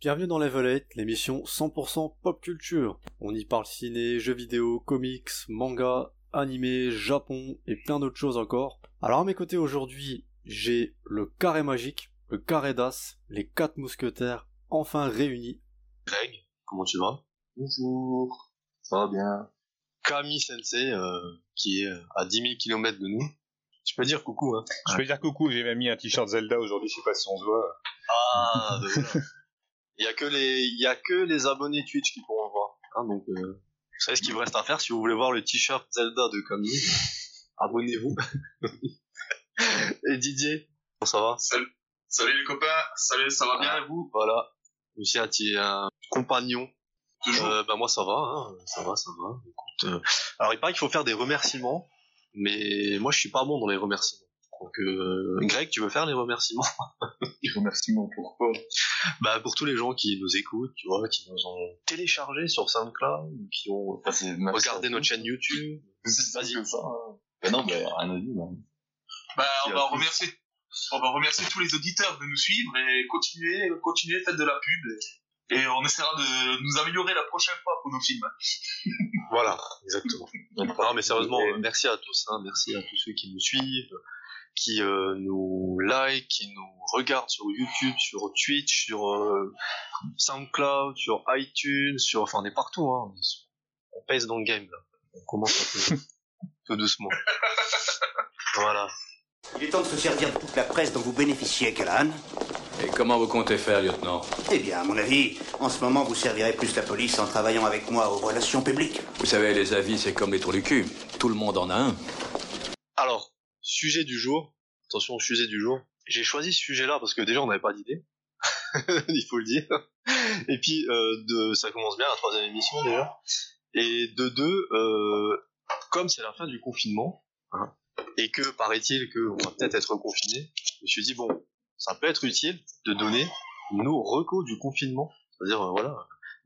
Bienvenue dans Level 8, l'émission 100% pop culture. On y parle ciné, jeux vidéo, comics, manga, animé, Japon et plein d'autres choses encore. Alors à mes côtés aujourd'hui, j'ai le carré magique, le carré d'as, les quatre mousquetaires enfin réunis. Greg, comment tu vas? Bonjour, ça va bien. Kami Sensei, euh, qui est à 10 000 km de nous. Tu peux dire coucou, hein Je peux dire coucou, j'ai même mis un t-shirt Zelda aujourd'hui, je sais pas si on se voit. Ah. Il y a que les, il y a que les abonnés Twitch qui pourront voir. Hein, donc, euh, vous savez ce qu'il vous reste à faire si vous voulez voir le t-shirt Zelda de Kami. Abonnez-vous. et Didier, comment ça va? Salut, salut les copains, salut, ça va bien et vous? Voilà. Aussi un petit un compagnon. Toujours. Euh, bah moi ça va, hein. ça va, ça va. Écoute, euh, alors il paraît qu'il faut faire des remerciements, mais moi je suis pas bon dans les remerciements. Donc euh, Greg, tu veux faire les remerciements? Remerciements pourquoi Bah pour tous les gens qui nous écoutent, tu vois, qui nous ont téléchargé sur SoundCloud, qui ont Bah, regardé notre chaîne YouTube. C'est Vas-y. que ça. hein. Bah non, bah, rien à dire. hein. Bah, on va remercier, on va remercier tous les auditeurs de nous suivre et continuer, continuer, faites de la pub et, et on essaiera de nous améliorer la prochaine fois pour nos films. Voilà, exactement. Non mais sérieusement, merci à tous, hein, merci à tous ceux qui nous suivent, qui euh, nous like, qui nous regardent sur YouTube, sur Twitch, sur euh, SoundCloud, sur iTunes, sur, enfin on est partout, hein. on, est sur- on pèse dans le game là. On commence un peu, peu doucement. Voilà. Il est temps de se servir de toute la presse dont vous bénéficiez, Callahan. Et comment vous comptez faire, lieutenant? Eh bien, à mon avis, en ce moment, vous servirez plus la police en travaillant avec moi aux relations publiques. Vous savez, les avis, c'est comme les trous du cul. Tout le monde en a un. Alors, sujet du jour, attention au sujet du jour. J'ai choisi ce sujet-là parce que déjà on n'avait pas d'idée, il faut le dire. Et puis euh, de, ça commence bien la troisième émission déjà. Et de deux, euh, comme c'est la fin du confinement, hein, et que paraît-il qu'on va peut-être être confiné, je me suis dit bon, ça peut être utile de donner nos recos du confinement, c'est-à-dire euh, voilà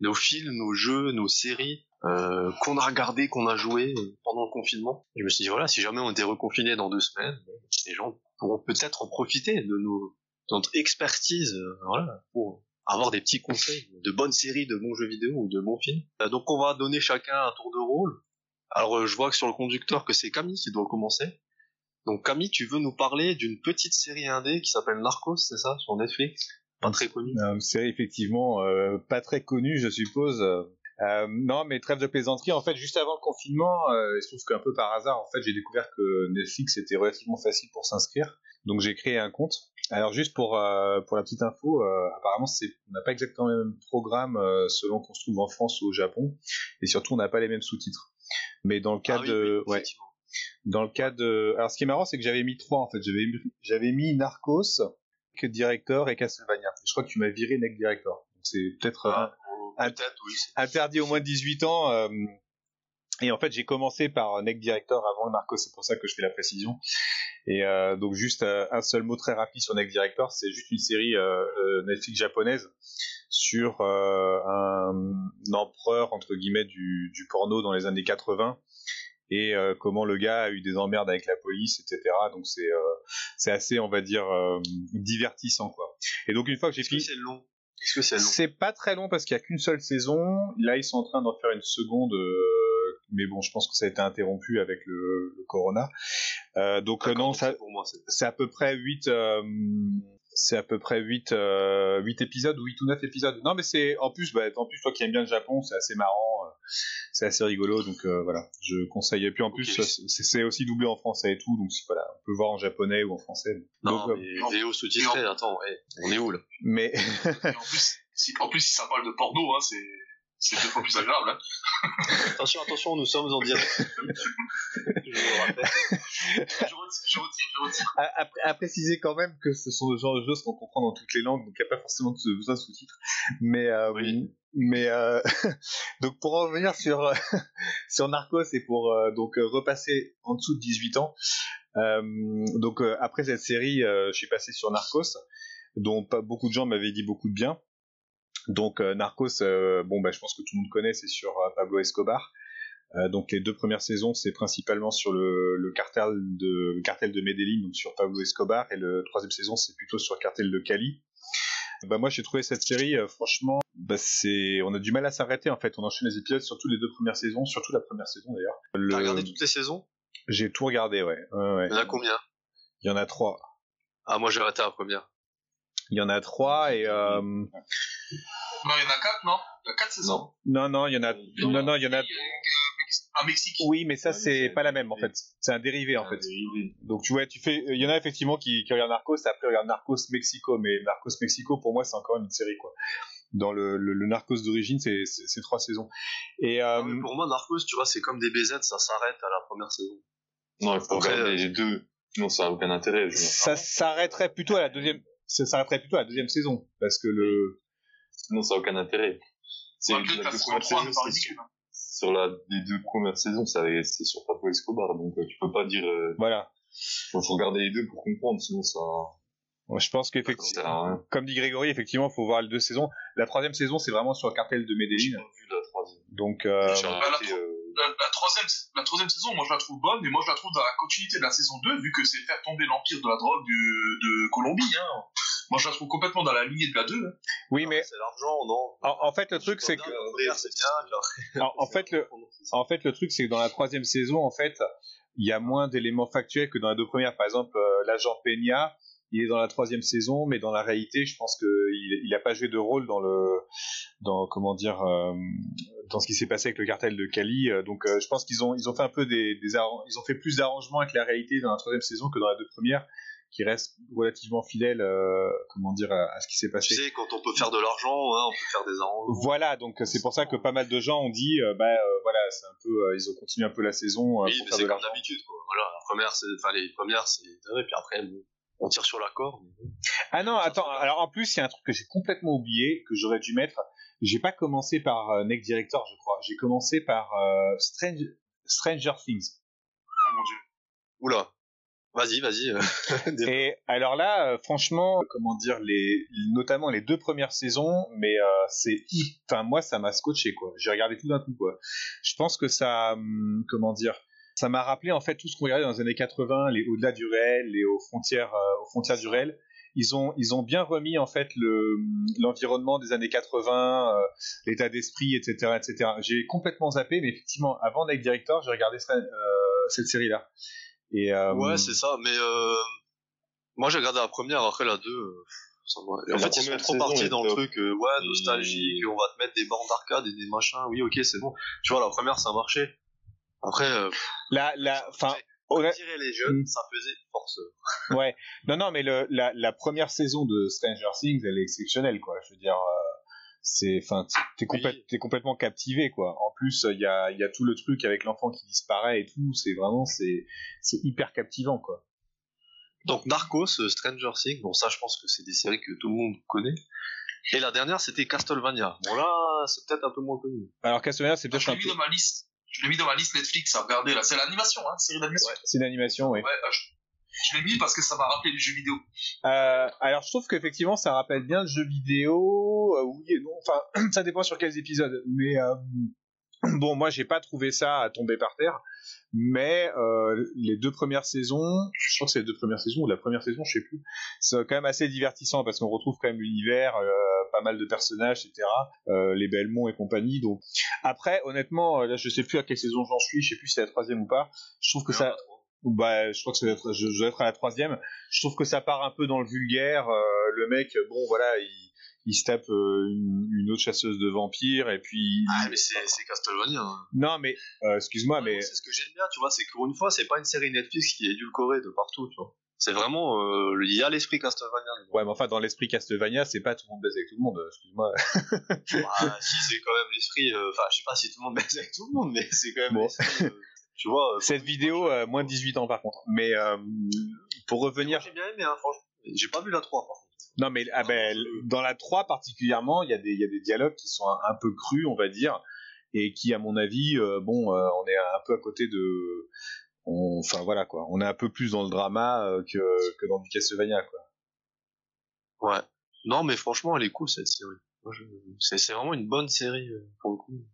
nos films, nos jeux, nos séries euh, qu'on a regardé, qu'on a joué pendant le confinement. Je me suis dit voilà, si jamais on était reconfiné dans deux semaines, les gens pourront peut-être en profiter de, nos, de notre expertise, euh, voilà, pour avoir des petits conseils de bonnes séries, de bons jeux vidéo ou de bons films. Euh, donc on va donner chacun un tour de rôle. Alors je vois que sur le conducteur que c'est Camille qui doit commencer. Donc Camille, tu veux nous parler d'une petite série indé qui s'appelle Narcos, c'est ça, sur Netflix? Pas très connue. Une série effectivement euh, pas très connue, je suppose. Euh, non, mais trêve de plaisanterie. En fait, juste avant le confinement, euh, il se trouve qu'un peu par hasard, en fait, j'ai découvert que Netflix était relativement facile pour s'inscrire. Donc j'ai créé un compte. Alors juste pour euh, pour la petite info, euh, apparemment c'est on n'a pas exactement le même programme euh, selon qu'on se trouve en France ou au Japon, et surtout on n'a pas les mêmes sous-titres. Mais dans le cas Ah de oui, ouais. Dans le cas de alors ce qui est marrant c'est que j'avais mis trois en fait. J'avais mis- j'avais mis Narcos, Neck Director et Castlevania. Je crois que tu m'as viré Neck Director. C'est peut-être euh, Ah, un- oui. interdit au moins de 18 ans. euh, et en fait, j'ai commencé par Neck Director avant Narcos, c'est pour ça que je fais la précision. Et euh, donc juste un seul mot très rapide sur Neck Director, c'est juste une série Netflix japonaise sur euh, un, empereur entre guillemets du, du porno dans les années 80 et euh, comment le gars a eu des emmerdes avec la police, etc. Donc c'est euh, c'est assez, on va dire, euh, divertissant quoi. Et donc une fois que j'ai fini, c'est long? Est-ce que c'est long? C'est pas très long parce qu'il y a qu'une seule saison. Là, ils sont en train d'en faire une seconde, euh, mais bon, je pense que ça a été interrompu avec le, le corona. Euh, donc euh, D'accord, non, ça, c'est à peu près 8 c'est à peu près 8 euh, 8 épisodes ou 8 ou 9 épisodes. Non mais c'est en plus bah, en plus toi qui aimes bien le Japon, c'est assez marrant, euh, c'est assez rigolo donc euh, voilà, je conseille et puis en plus Ok. c'est aussi doublé en français et tout donc voilà, on peut voir en japonais ou en français. Non, Donc, euh, mais VO sous-titré, attends, ouais, on est où là? Mais en plus, si, en plus, si ça parle de porno, hein, c'est, c'est deux fois plus agréable, hein. Attention, attention, nous sommes en direct. je le rappelle. Je retire, je retire, je retire. à, à- à préciser quand même que ce sont le genre de choses qu'on comprend dans toutes les langues, donc il n'y a pas forcément de- besoin de sous-titres. Mais, euh, Oui. mais euh, donc pour en revenir sur sur Narcos et pour euh, donc euh, repasser en dessous de 18 ans. euh, donc euh, après cette série, euh, je suis passé sur Narcos, dont pas beaucoup de gens m'avaient dit beaucoup de bien. Donc euh, Narcos, euh, bon bah je pense que tout le monde connaît, c'est sur euh, Pablo Escobar. Donc les deux premières saisons, c'est principalement sur le, le cartel de le cartel de Medellin, donc sur Pablo Escobar, et le troisième saison, c'est plutôt sur le cartel de Cali. Bah moi j'ai trouvé cette série euh, franchement bah c'est on a du mal à s'arrêter en fait on enchaîne les épisodes surtout les deux premières saisons surtout la première saison d'ailleurs T'as Le- regardé toutes les saisons? J'ai tout regardé ouais ouais, ouais. Il y en a combien? Il y en a trois Ah, moi j'ai arrêté la première. Il y en a trois et euh... Non, il y en a quatre, non? Il y a quatre saisons. non non il y en a non non il y en a Euh, À Mexique. oui mais ça c'est pas la même en fait c'est un dérivé en fait donc tu vois tu fais il y en a effectivement qui, qui regardent Narcos et après ils regardent Narcos Mexico mais Narcos Mexico pour moi c'est encore une série quoi dans le, le, le Narcos d'origine c'est trois saisons et euh, pour moi, Narcos, tu vois, c'est comme des BZ, ça s'arrête à la première saison. Non, il faut Après, regarder euh, les deux. Sinon, ça n'a aucun intérêt. je ça s'arrêterait plutôt à la deuxième ça s'arrêterait plutôt à la deuxième saison parce que le Sinon, ça n'a aucun intérêt. C'est que la la deux saison premières 3 saisons, n'est pas c'est ridicule. sur la les deux premières saisons, ça avait- c'est sur Pablo Escobar, donc euh, tu peux pas dire. Euh, voilà faut, faut regarder les deux pour comprendre, sinon ça. Je pense qu'effectivement comme dit Grégory effectivement faut voir les deux saisons la troisième saison c'est vraiment sur le cartel de Medellin pas vu la troisième. donc euh, Bah, la- euh, troisième, la troisième saison, moi je la trouve bonne, mais moi je la trouve dans la continuité de la saison 2, vu que c'est faire tomber l'empire de la drogue du- de Colombie. Hein. Moi je la trouve complètement dans la lignée de la 2. hein. oui mais C'est l'argent, non? en, en fait le truc c'est que bien, en fait le En fait, le truc, c'est que dans la troisième saison, en fait, il y a moins d'éléments factuels que dans les deux premières. Par exemple, euh, l'agent Peña, il est dans la troisième saison, mais dans la réalité, je pense qu'il il a pas joué de rôle dans le, dans comment dire, euh, dans ce qui s'est passé avec le cartel de Cali. Euh, Donc, euh, je pense qu'ils ont, ils ont fait un peu des, ils ont fait plus d'arrangements avec la réalité dans la troisième saison que dans les deux premières, qui restent relativement fidèles, euh, comment dire, à, à ce qui s'est passé. Tu sais, quand on peut faire de l'argent, hein, on peut faire des arrangements. Voilà, donc c'est pour ça que pas mal de gens ont dit, bah voilà, c'est un peu, ils ont continué un peu la saison Oui, pour mais c'est comme d'habitude, quoi. Voilà, la première, c'est, enfin, les premières, c'est, et puis après, bon, on tire sur la corde. Ah non, attends, alors en plus, il y a un truc que j'ai complètement oublié, que j'aurais dû mettre. J'ai pas commencé par euh, Neck Director, je crois. J'ai commencé par euh, Strange... Stranger Things. Oh mon dieu. Oula. Vas-y, vas-y. euh. Et alors là, euh, franchement, comment dire, les, notamment les deux premières saisons, mais c'est, enfin moi, ça m'a scotché quoi. J'ai regardé tout d'un coup quoi. Je pense que ça, hum, comment dire, ça m'a rappelé en fait tout ce qu'on regardait dans les années 80, les au-delà du réel, les aux frontières, euh, aux frontières du réel. Ils ont, ils ont bien remis en fait le, l'environnement des années 80, euh, l'état d'esprit, etc., etc. J'ai complètement zappé, mais effectivement, avant Night Director, j'ai regardé ce- euh, cette série-là. Et euh, Ouais, c'est ça, mais euh, moi j'ai regardé la première, après la deux. euh, en fait, ils sont trop partis dans le top. truc, euh, ouais, Et- nostalgique, on va te mettre des bandes d'arcade et des machins, oui, ok, c'est bon. Tu vois, la première, ça marchait. Après, euh, la, la, enfin, on tirait les jeunes, Mm. ça faisait force. Ouais, non, non, mais le, la, la première saison de Stranger Things, elle est exceptionnelle, quoi. Je veux dire, euh, c'est, enfin, t'es complètement captivé, quoi. En plus, il y a, il y a tout le truc avec l'enfant qui disparaît et tout. C'est vraiment, c'est, c'est hyper captivant, quoi. Donc Narcos, euh, Stranger Things, bon ça je pense que c'est des séries que tout le monde connaît. Et la dernière c'était Castlevania. Bon là c'est peut-être un peu moins connu. Alors Castlevania, c'est peut-être un l'ai mis peu, dans ma liste. Je l'ai mis dans ma liste Netflix à regarder là. C'est l'animation, hein, série d'animation. c'est une animation, oui. Ouais, bah, je, je l'ai mis parce que ça m'a rappelé les jeux vidéo. Euh, alors, je trouve qu'effectivement, ça rappelle bien le jeu vidéo. euh, oui et non. Enfin, ça dépend sur quels épisodes. Mais euh, bon, moi, j'ai pas trouvé ça à tomber par terre. Mais euh, les deux premières saisons, je crois que c'est les deux premières saisons ou la première saison, je sais plus. C'est quand même assez divertissant parce qu'on retrouve quand même l'univers, euh, pas mal de personnages, etc. Euh, les Belmont et compagnie. Donc après, honnêtement, euh, là, je sais plus à quelle saison j'en suis. Je sais plus si c'est la troisième ou pas. Je trouve que ça, bah, je crois que ça doit être, je, je dois être à la troisième. Je trouve que ça part un peu dans le vulgaire. euh, le mec, bon, voilà, il, il se tape euh, une, une autre chasseuse de vampires et puis. Ah mais c'est c'est Castlevania. hein. Non, mais euh, excuse-moi, mais C'est ce que j'aime bien, tu vois, c'est que pour une fois c'est pas une série Netflix qui est édulcorée de partout, tu vois. C'est vraiment, euh, il y a l'esprit Castlevania. ouais, mais enfin, dans l'esprit Castlevania, c'est pas tout le monde baise avec tout le monde. Excuse-moi. Ah, si c'est quand même l'esprit, euh, enfin je sais pas si tout le monde baise avec tout le monde, mais c'est quand même Bon. l'esprit, euh, tu vois. euh, Cette vidéo, euh, moins de 18 ans par contre. Mais euh, pour revenir, j'ai bien aimé, hein, franchement. J'ai pas vu la 3 par contre. non mais ah ben, dans la 3 particulièrement, il y a des il y a des dialogues qui sont un, un peu crus, on va dire, et qui, à mon avis, euh, bon, euh, on est un peu à côté de, on- enfin voilà quoi, on est un peu plus dans le drama euh, que que dans du Castlevania quoi. Ouais. Non, mais franchement, elle est cool cette série. Moi, je- C'est c'est vraiment une bonne série euh, pour le coup.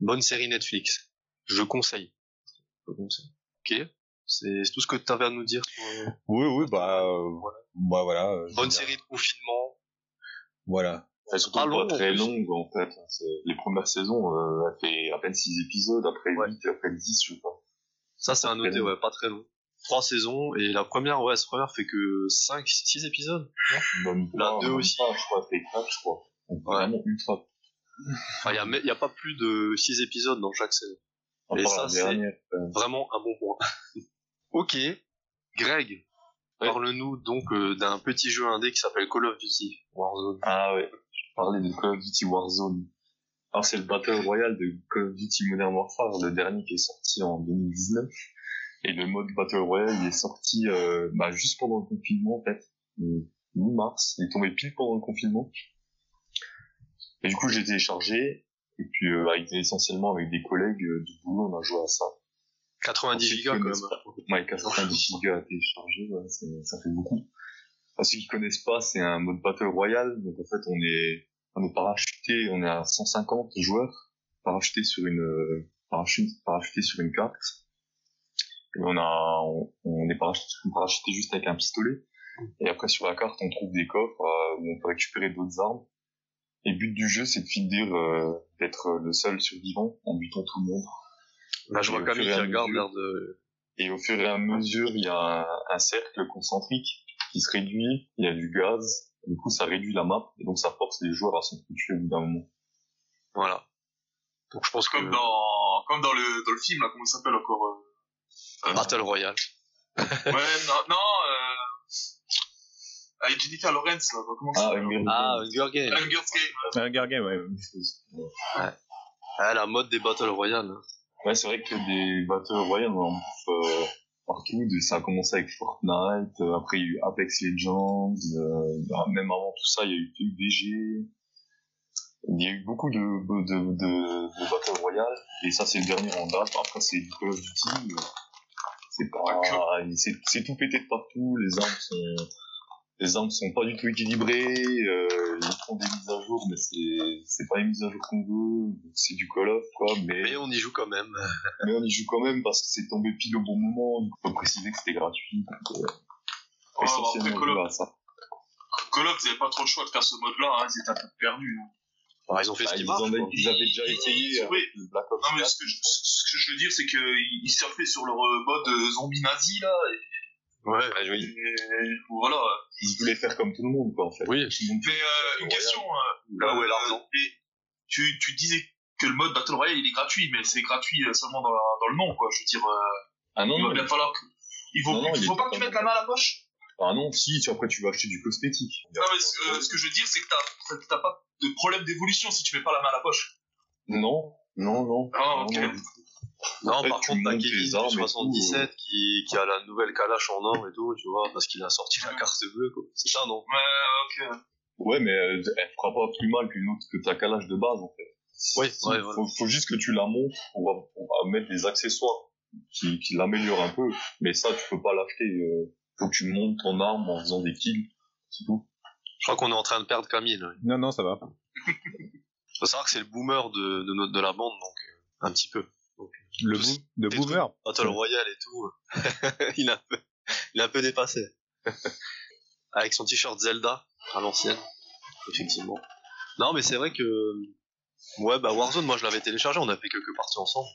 Bonne série Netflix. je conseille. Je conseille. Ok. C'est c'est tout ce que tu avais à nous dire. sur, euh, Oui, oui, bah, euh, bah voilà. euh, je veux Bonne série de confinement. Voilà. Elles sont pas long, très longues en fait. C'est- Les premières saisons, euh, elle fait à peine 6 épisodes, après Ouais. 8, après 10, je sais pas. Ça, c'est noter, long. ouais, pas très long. Trois saisons, et la première, ouais, cette première fait que 5, 6 épisodes. Même La pas, deux même aussi. pas, je crois, elle fait 4, je crois. Donc, Ouais. Vraiment ultra. Enfin, il y a, mais- y a pas plus de 6 épisodes dans chaque saison. Et ça, c'est- euh, Vraiment un bon point. ok. Greg, Ouais. parle-nous donc euh, d'un petit jeu indé qui s'appelle Call of Duty Warzone. Ah ouais, je parlais de Call of Duty Warzone. Alors c'est le Battle Royale de Call of Duty Modern Warfare, le dernier qui est sorti en 2019. Et le mode Battle Royale, il est sorti euh, bah, juste pendant le confinement en fait. Euh, Mi-mars, il est tombé pile pendant le confinement. Et du coup j'ai téléchargé, et puis euh, avec, essentiellement avec des collègues euh, du boulot, on a joué à ça. 90 Pour ceux qui gigas quand même. pas- Ouais, 90 gigas à télécharger, ouais, ça fait beaucoup. Pour ceux qui connaissent pas, c'est un mode Battle Royale, donc en fait on est, on est parachuté, on est à 150 joueurs, parachutés sur une, euh, parachute, parachutés sur une carte. Et on a, on, on est parachuté, parachuté juste avec un pistolet. Et après sur la carte on trouve des coffres euh, où on peut récupérer d'autres armes. Et le but du jeu c'est de finir euh, d'être le seul survivant en butant tout le monde. Là, je vois Et au Camille fur et qui à regarde l'air de... Et au fur et à mesure, il y a un, un cercle concentrique qui se réduit, il y a du gaz, du coup ça réduit la map, et donc ça force les joueurs à s'entretuer au bout d'un moment. Voilà. Donc je pense que... Comme dans, comme dans le, dans le film, là, comment il s'appelle encore, euh, euh, Battle Royale. Ouais, non, non, euh, avec Jennifer Lawrence, là, comment ça Ah, s'appelle Hunger Ah. Hunger Games. Hunger Games. Un Gargame, ouais, même chose. Ah, la mode des Battle Royale. hein. Ouais, c'est vrai que des Battle Royale, on en bouffe euh, partout, ça a commencé avec Fortnite, euh, après il y a eu Apex Legends, euh, bah, même avant tout ça, il y a eu PUBG, il y a eu beaucoup de, de, de, de, Battle Royale, et ça c'est le dernier en date, après c'est du Call of Duty, c'est pas, c'est tout pété de partout, les armes sont, les armes sont pas du tout équilibrées, euh, ils font des mises à jour, mais c'est, c'est pas les mises à jour qu'on veut, c'est du Call of, quoi, Mais on y joue quand même. mais on y joue quand même parce que c'est tombé pile au bon moment. Il faut préciser que c'était gratuit. Donc, euh, Ouais, essentiellement, après, Call of, joue à ça. Call of, ils avaient pas trop le choix de faire ce mode-là, hein, ils étaient un peu perdus. hein. Enfin, ils ont fait Bah, ce qui ils, marche. en avaient- ils avaient déjà essayé le Black Ops Non, mais 4. ce que je, ce que je veux dire, c'est qu'ils ils surfaient sur leur euh, mode euh, zombie nazi, là, et, Ouais. oui. et voilà. Ils voulaient faire comme tout le monde, quoi, en fait. Oui. Mais euh, une question, euh, Là où est euh, l'argent? tu, tu disais que le mode Battle Royale, il est gratuit, mais c'est gratuit euh, seulement dans, la- dans le nom, quoi. Je veux dire, euh, Ah non, il va bien falloir que... Il faut, Non, non, il faut pas que tu mettes la main à la poche? Ah non, si, tu- après tu vas acheter du cosmétique. Non, mais ce, euh, ce que je veux dire, c'est que t'as t'as pas de problème d'évolution si tu mets pas la main à la poche. Non, non, non. Ah, Non, ok. non. Non, En fait, par contre, t'as Kevin les du armes et 77 qui, qui a la nouvelle Kalash en or et tout, tu vois, parce qu'il a sorti la carte bleue, quoi. C'est ça, non? Ouais, ok. Ouais, mais euh, elle fera pas plus mal qu'une autre que ta calage de base, en fait. Oui, Si, ouais, faut, faut juste que tu la montes pour, pour mettre des accessoires qui, qui l'améliorent un peu. Mais ça, tu peux pas l'acheter. Euh, faut que tu montes ton arme en faisant des kills. C'est tout. Je crois qu'on est en train de perdre Camille. là. Non, non, ça va. Faut savoir que c'est le boomer de, de, notre, de la bande, donc euh, un petit peu. Le, boom, le boomer. Battle Royale et tout, euh, il, a un peu, il a un peu dépassé. Avec son t-shirt Zelda, à l'ancienne, effectivement. Non, mais c'est vrai que... Ouais, bah Warzone, moi je l'avais téléchargé, on a fait quelques parties ensemble.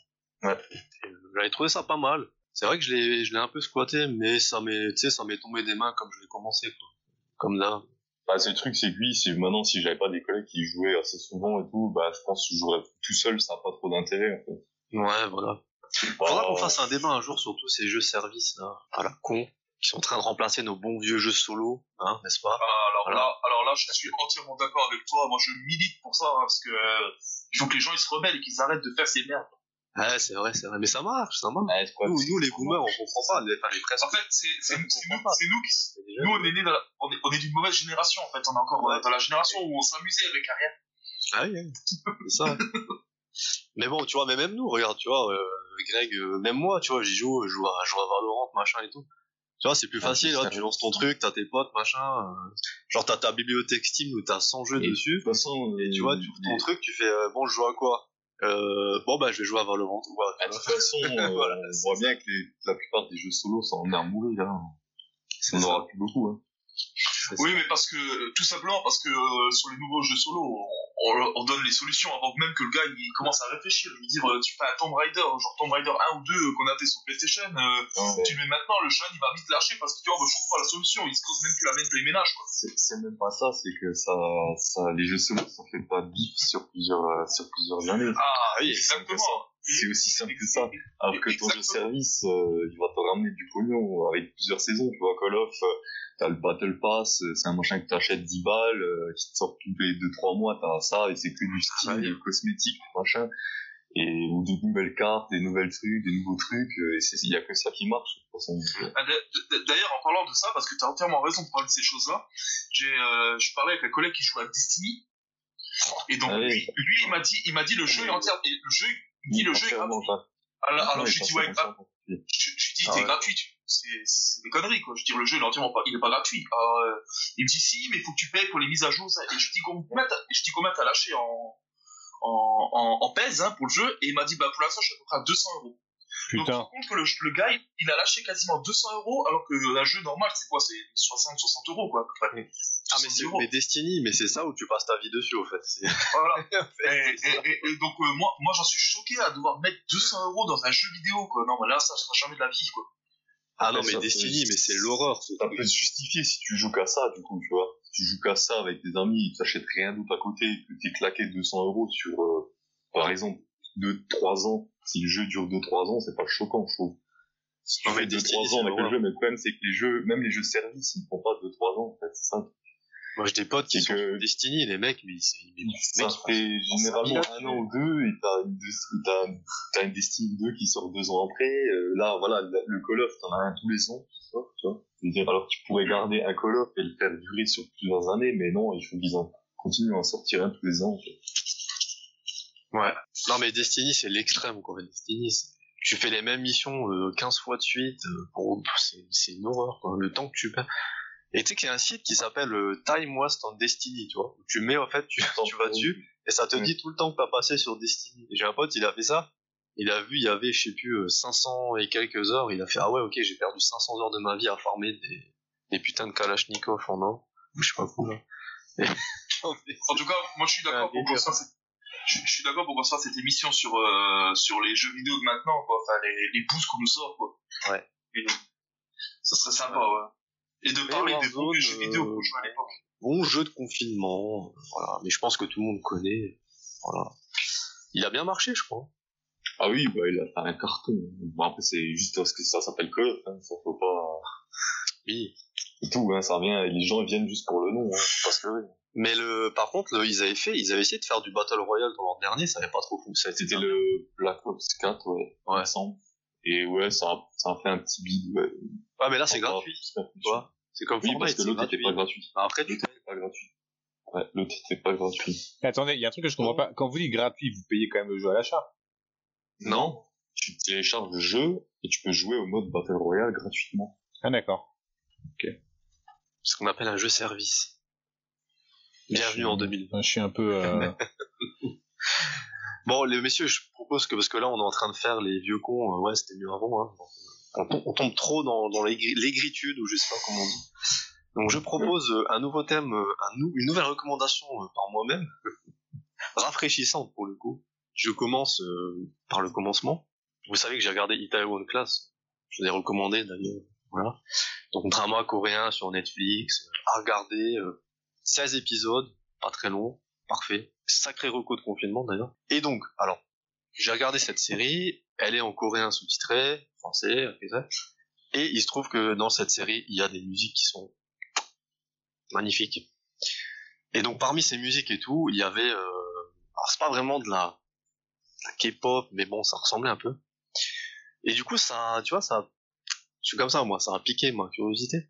Ouais. Euh, J'avais trouvé ça pas mal. C'est vrai que je l'ai, je l'ai un peu squatté, mais ça m'est, tu sais, ça m'est tombé des mains comme je l'ai commencé, quoi. Comme là. Bah, c'est le truc, c'est que lui, si maintenant, si j'avais pas des collègues qui jouaient assez souvent et tout, bah, je pense que je jouerais tout seul, ça n'a pas trop d'intérêt, en fait. Ouais, voilà. Faudra pas- qu'on fasse un débat un jour sur tous ces jeux services là, à la con, qui sont en train de remplacer nos bons vieux jeux solo, hein, n'est-ce pas? Alors Voilà. là, alors là, je suis entièrement d'accord avec toi. Moi, je milite pour ça hein, parce que euh, il faut que les gens ils se rebellent et qu'ils arrêtent de faire ces merdes. Ouais, c'est vrai, c'est vrai, mais ça marche, ça marche. Ouais, c'est quoi, Nous, les boomers, on comprend pas, les, enfin, les presque. En fait, c'est nous, comprend pas. c'est nous qui nous on est nés dans la- on est on est d'une mauvaise génération en fait. On est encore euh, dans la génération où on s'amusait avec rien. Ah oui, oui. c'est ça. Mais bon, tu vois, mais même nous, regarde, tu vois, euh, Greg, euh, même moi, tu vois, j'y joue, je joue à, je joue à Valorant, machin et tout. Tu vois, c'est plus Ah, facile, c'est hein, tu lances ton truc, t'as tes potes, machin. euh, genre, t'as ta bibliothèque Steam où t'as 100 jeux Et dessus. De toute façon, Et tu vois, tu ouvres ton truc, tu fais, euh, bon, je joue à quoi? Euh, bon bah je vais jouer à Valorant. Voilà. De toute façon, euh, Voilà. on voit bien que les- la plupart des jeux solo sont en à mourir. Hein. C'est On ça. aura plus beaucoup. Hein. Oui, mais parce que, euh, tout simplement parce que euh, sur les nouveaux jeux solo, on, on- on donne les solutions avant même que le gars il commence à réfléchir. Je veux dire, euh, tu fais un Tomb Raider, genre Tomb Raider 1 ou 2 euh, qu'on a fait sur PlayStation, euh, tu le mets maintenant, le jeune il va vite lâcher parce que tu vois, je trouve pas la solution, il se cause même plus la même les ménages quoi. C'est même pas ça, c'est que ça, ça, les jeux solo, ça fait pas bif sur plusieurs, sur plusieurs années. Ah, oui, exactement. C'est aussi simple que ça. Alors que ton jeu service, euh, il va te ramener du pognon avec plusieurs saisons. Tu vois, Call of, euh, t'as le Battle Pass, euh, c'est un machin que t'achètes 10 balles, euh, qui te sort tous les 2-3 mois, t'as ça, et c'est que du skin, bah oui. des cosmétiques, machin. Et, ou de nouvelles cartes, des nouvelles trucs, des nouveaux trucs, et il y a que ça qui marche, de toute façon. Ah, D'ailleurs, en parlant de ça, parce que tu as entièrement raison de parler de ces choses-là, j'ai, euh, je parlais avec un collègue qui joue à Destiny, et donc Ah oui. lui, lui, il m'a dit, il m'a dit le jeu est entier, et le jeu, il dit le jeu est gratuit. pas- Alors, alors Ouais, je lui dis ouais, ah, je, je lui dis Ah t'es ouais. gratuit, tu- c'est c'est des conneries quoi. Je veux dire le jeu il est entièrement pas, il est pas gratuit. Alors, euh, il me dit si, mais il faut que tu payes pour les mises à jour. Ça. Et je dis combien t'as, je dis combien t'as lâché en en, en, en pèse hein, pour le jeu, et il m'a dit bah pour l'instant je suis à peu près à 200 euros. Donc tu compte que le, le gars, il, il a lâché quasiment 200 euros, alors que un jeu normal, c'est quoi? C'est 60, 60 euros, quoi, à peu près. Ah mais, 60 c'est- mais Destiny, mais c'est ça où tu passes ta vie dessus au fait. C'est- Voilà. et, et- et- et donc, euh, moi, moi j'en suis choqué à devoir mettre 200 euros dans un jeu vidéo, quoi. Non, mais là, ça sera jamais de la vie, quoi. Ah non mais ça Destiny, peut- mais c'est l'horreur. ce Ça peut se justifier si tu joues qu'à ça, du coup, tu vois. Si tu joues qu'à ça avec tes amis, tu t'achètes rien d'autre à côté, et que t'es claqué 200 euros sur, euh, par exemple, 2-3 ans. Si le jeu dure 2-3 ans, c'est pas choquant, je trouve. Si tu Non, mais fais Destiny, 2-3 c'est ans avec le jeu, mais le problème, c'est que les jeux, même les jeux services, ils ne font pas 2-3 ans, en fait, c'est ça. Moi j'ai des potes qui sont que- Destiny, les mecs, mais c'est mais, Ça mecs, fait généralement un an ou deux, et t'as une, t'as, une Destiny 2 qui sort deux ans après, euh, là, voilà, le Call of, t'en as un tous les ans qui sort, tu vois. Alors tu pourrais garder un Call of et le faire durer sur plusieurs années, mais non, il faut qu'ils en continuent à en sortir un tous les ans. tu vois. Ouais. Non mais Destiny c'est l'extrême quoi. Destiny, c'est- tu fais les mêmes missions euh, 15 fois de suite, euh, pour... c'est c'est une horreur quoi. Le temps que tu perds. Et tu sais qu'il y a un site qui s'appelle euh, Time Wast on Destiny, tu vois. où Tu mets en fait, tu, tu vas dessus et ça te dit tout le temps que t'as passé sur Destiny. Et J'ai un pote, il a fait ça. Il a vu, il y avait, je sais plus, euh, 500 et quelques heures. Il a fait, ah ouais, ok, j'ai perdu 500 heures de ma vie à farmer des, des putains de Kalachnikov en or. Ou Je sais pas quoi. Et- En tout cas, moi, je suis d'accord pour qu'on je, je suis d'accord pour qu'on se fasse cette émission sur, euh, sur les jeux vidéo de maintenant, quoi. Enfin, les, les boosts qu'on nous sort, quoi. Ouais. Et, ça serait sympa, ouais. Et de parler des bons jeux vidéo euh, qu'on jouait à l'époque. bon jeu de confinement, euh, voilà. Mais je pense que tout le monde connaît, voilà. Il a bien marché, je crois. Ah oui, bah, il a fait un carton. Bon, après, c'est juste parce que ça s'appelle Call of, hein, ça faut pas, Oui. c'est tout, hein, ça revient, les gens ils viennent juste pour le nom, hein, parce que, oui. Mais le, par contre, le- ils avaient fait, ils avaient essayé de faire du Battle Royale dans l'an dernier, ça avait pas trop fou. Ça a été C'était le Black Ops 4, ouais, Ouais. ensemble. Et ouais, ça a, ça a fait un petit bid, ouais. Ouais, mais là, c'est gratuit. C'est comme Oui, Fortnite, parce que l'autre était gratuit. pas gratuit. Après, tu L'autre était pas gratuit. Ouais, l'autre était pas gratuit. Mais attendez, il y a un truc que je comprends pas. Quand vous dites gratuit, vous payez quand même le jeu à l'achat. Non. Tu télécharges le jeu et tu peux jouer au mode Battle Royale gratuitement. Ah d'accord. ce qu'on appelle un jeu service. Bienvenue en 2000. Je suis un peu. euh, Bon, les messieurs, je propose que, parce que là, on est en train de faire les vieux cons, euh, ouais, c'était mieux avant, hein. On, tom- on tombe trop dans, dans l'aigritude, ou je sais pas comment on dit. Donc, je propose euh, un nouveau thème, euh, une nouvelle recommandation euh, par moi-même, rafraîchissante pour le coup. Je commence par le commencement. Vous savez que j'ai regardé Itaewon Class. Je vous recommandé d'ailleurs. Voilà. Donc, drama coréen sur Netflix, à regarder, euh, 16 épisodes, pas très long, parfait. Sacré reco de confinement d'ailleurs. Et donc, alors, j'ai regardé cette série, elle est en coréen sous-titré, français, et il se trouve que dans cette série, il y a des musiques qui sont magnifiques. Et donc parmi ces musiques et tout, il y avait, euh, alors c'est pas vraiment de la, de la K-pop, mais bon, ça ressemblait un peu. Et du coup, ça, tu vois, ça, je suis comme ça moi, ça a piqué ma curiosité.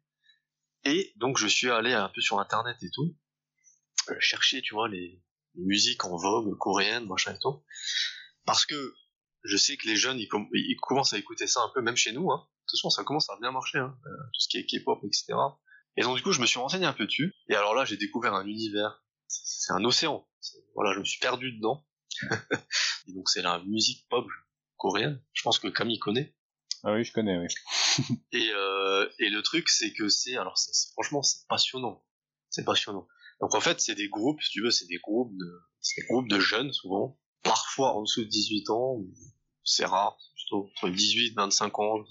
Et donc je suis allé un peu sur internet et tout, euh, chercher, tu vois, les, les musiques en vogue coréennes, machin et tout. Parce que je sais que les jeunes, ils, com- ils commencent à écouter ça un peu, même chez nous. Hein. De toute façon, ça commence à bien marcher, hein, euh, tout ce qui est K-pop, etc. Et donc du coup, je me suis renseigné un peu dessus. Et alors là, j'ai découvert un univers. C'est un océan. Voilà, je me suis perdu dedans. Et donc c'est la musique pop coréenne. Je pense que Camille connaît. Ah oui, je connais, oui. Et, euh, et le truc, c'est que c'est, alors c'est, franchement, c'est passionnant. C'est passionnant. Donc en fait, c'est des groupes, si tu veux, c'est des groupes de, c'est des groupes de jeunes souvent, parfois en dessous de 18 ans. C'est rare, plutôt entre 18, 25 ans.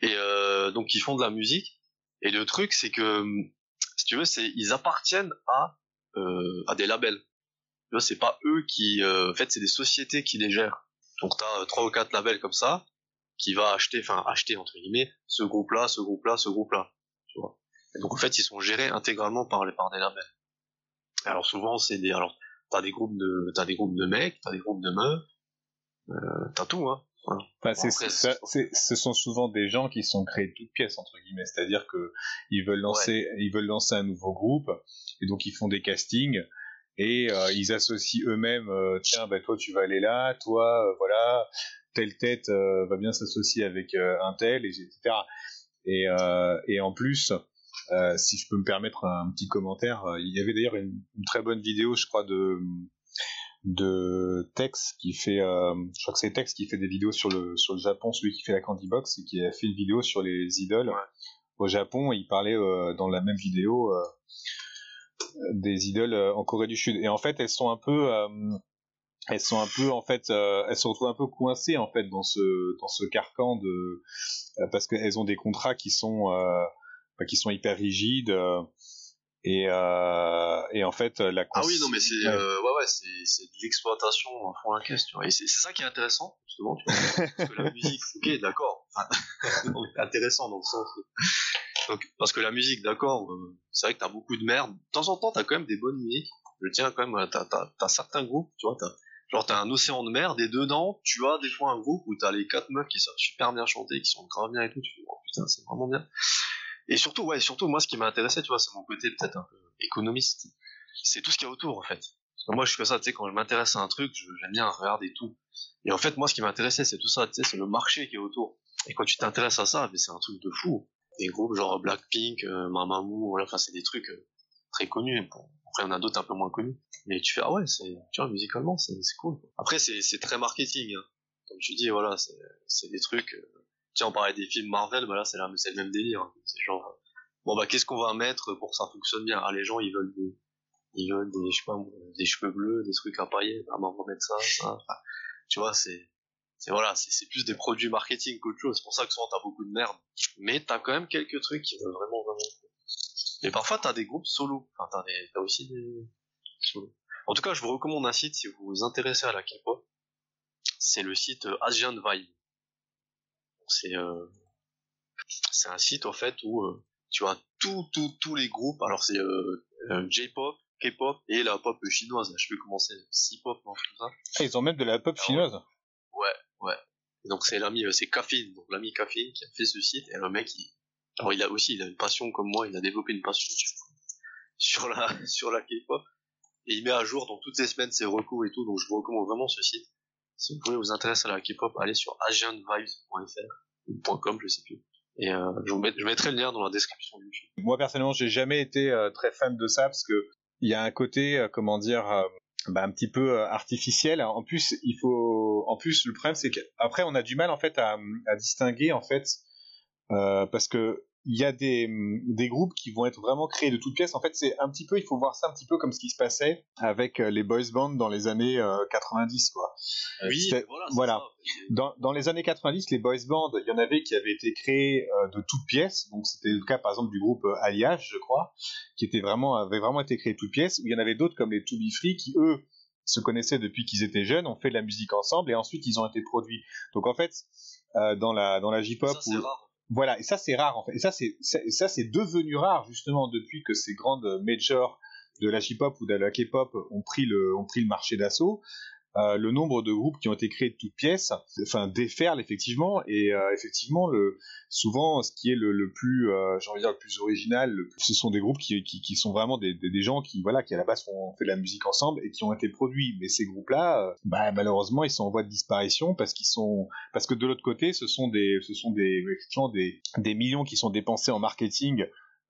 Et euh, donc ils font de la musique. Et le truc, c'est que, si tu veux, c'est ils appartiennent à euh, à des labels. Tu vois, c'est pas eux qui, euh, en fait, c'est des sociétés qui les gèrent. Donc t'as euh, trois ou quatre labels comme ça qui va acheter, enfin acheter entre guillemets, ce groupe-là, ce groupe-là, ce groupe-là. Tu vois. Donc en fait, ils sont gérés intégralement par les par des labels. Alors souvent, c'est des, alors t'as des groupes de, t'as des groupes de mecs, t'as des groupes de meufs, t'as tout, hein. Voilà. Enfin, c'est, Après, ça- ce sont souvent des gens qui sont créés de toutes pièces entre guillemets, c'est-à-dire que ils veulent lancer, ils veulent lancer un nouveau groupe et donc ils font des castings et euh, ils associent eux-mêmes. euh, Tiens, bah toi tu vas aller là, toi euh, voilà, telle tête euh, va bien s'associer avec euh, un tel, et, etc. Et, euh, et en plus, euh, si je peux me permettre un petit commentaire, euh, il y avait d'ailleurs une, une très bonne vidéo, je crois, de de Tex qui fait, euh, je crois que c'est Tex qui fait des vidéos sur le sur le Japon, celui qui fait la Candy Box et qui a fait une vidéo sur les idoles au Japon. Il parlait euh, dans la même vidéo euh, des idoles en Corée du Sud et en fait elles sont un peu elles sont un peu en fait elles se retrouvent un peu coincées en fait dans ce dans ce carcan de parce qu'elles ont des contrats qui sont bah, qui sont hyper rigides et euh, et en fait la Ah oui, non, mais c'est, Ouais. euh, ouais, ouais, c'est, c'est de l'exploitation à fond la caisse, tu vois. Et c'est, c'est ça qui est intéressant, justement, tu vois. Parce que la musique, ok, d'accord. Enfin, intéressant dans le sens. Donc, parce que la musique, d'accord, euh, c'est vrai que t'as beaucoup de merde. De temps en temps, t'as quand même des bonnes musiques. Je tiens quand même, t'as, t'as, t'as certains groupes, tu vois, t'as, genre t'as un océan de merde et dedans, tu as des fois un groupe où t'as les quatre meufs qui savent super bien chanter, qui sont grave bien et tout. Tu fais, oh putain, c'est vraiment bien. Et surtout, ouais, surtout, moi, ce qui m'a intéressé, tu vois, c'est mon côté peut-être un peu économiste. C'est tout ce qu'il y a autour, en fait. Moi, je fais ça, tu sais, quand je m'intéresse à un truc, j'aime bien regarder tout. Et en fait, moi, ce qui m'intéressait, c'est tout ça, tu sais, c'est le marché qui est autour. Et quand tu t'intéresses à ça, c'est un truc de fou. Des groupes genre Blackpink, euh, Mamamoo, enfin, c'est des trucs euh, très connus. Bon, après, on a d'autres un peu moins connus. Mais tu fais, ah ouais, c'est, tu vois, musicalement, c'est, cool. Après, c'est, très marketing, hein. Comme tu dis, voilà, c'est des trucs, euh, tiens, on parlait des films Marvel, bah là, c'est, le même délire. hein. C'est genre, euh, bon, bah, qu'est-ce qu'on va mettre pour que ça fonctionne bien? Ah, les gens, ils veulent des, cheveux bleus, des trucs à paillettes, ah, on va mettre ça, tu vois, c'est, voilà, c'est, plus des produits marketing qu'autre chose. C'est pour ça que souvent t'as beaucoup de merde. Mais t'as quand même quelques trucs qui veulent vraiment, vraiment. Et parfois t'as des groupes solo. Enfin, t'as t'as aussi des solos. En tout cas, je vous recommande un site si vous vous intéressez à la K-pop. C'est le site euh, Asian Vibe. C'est, euh, c'est un site en fait où euh, tu as tous tous tous les groupes. Alors c'est euh, J-pop, K-pop et la pop chinoise. Je peux commencer C-pop, non, comme ça? Ah, ils ont même de la pop chinoise. Ouais, ouais. Et donc c'est l'ami, c'est Caffeine, donc l'ami Caffeine qui a fait ce site. Et le mec, il, alors il a aussi, il a une passion comme moi, il a développé une passion sur, sur la, sur la K-pop. Et il met à jour dans toutes les semaines ses recours et tout, donc je vous recommande vraiment ce site. Si vous voulez vous intéresser à la K-pop, allez sur asianvibes.fr ou .com, je sais plus. Et euh, je mettrai le lien dans la description du YouTube. Moi personnellement, j'ai jamais été euh, très fan de ça parce que il y a un côté, euh, comment dire, bah, un petit peu artificiel. En plus, il faut, en plus, le problème c'est qu'après on a du mal en fait à, à distinguer en fait parce que il y a des, des groupes qui vont être vraiment créés de toutes pièces. En fait, c'est un petit peu, il faut voir ça un petit peu comme ce qui se passait avec euh, les boys bands dans les années euh, 90, quoi. Oui, C'était- voilà. Dans, dans les années 90, les boys bands, il y en avait qui avaient été créés euh, de toutes pièces. Donc c'était le cas par exemple du groupe euh, Alliage, je crois, qui était vraiment avait vraiment été créé de toutes pièces. Ou il y en avait d'autres comme les To Be Free qui eux se connaissaient depuis qu'ils étaient jeunes, ont fait de la musique ensemble et ensuite ils ont été produits. Donc en fait, euh, dans la dans la J-pop, Ça, c'est rare. Voilà, et ça c'est rare en fait. Et ça c'est ça, c'est devenu rare justement depuis que ces grandes majors de la J-pop ou de la K-pop ont pris le ont pris le marché d'assaut. Euh, le nombre de groupes qui ont été créés de toutes pièces, enfin déferle effectivement et euh, effectivement le souvent ce qui est le, le plus euh, j'ai envie de dire le plus original, le plus- ce sont des groupes qui, qui, qui sont vraiment des, des, des gens qui voilà qui à la base ont fait de la musique ensemble et qui ont été produits. Mais ces groupes-là, euh, bah, malheureusement ils sont en voie de disparition parce qu'ils sont parce que de l'autre côté ce sont des ce sont des effectivement des des millions qui sont dépensés en marketing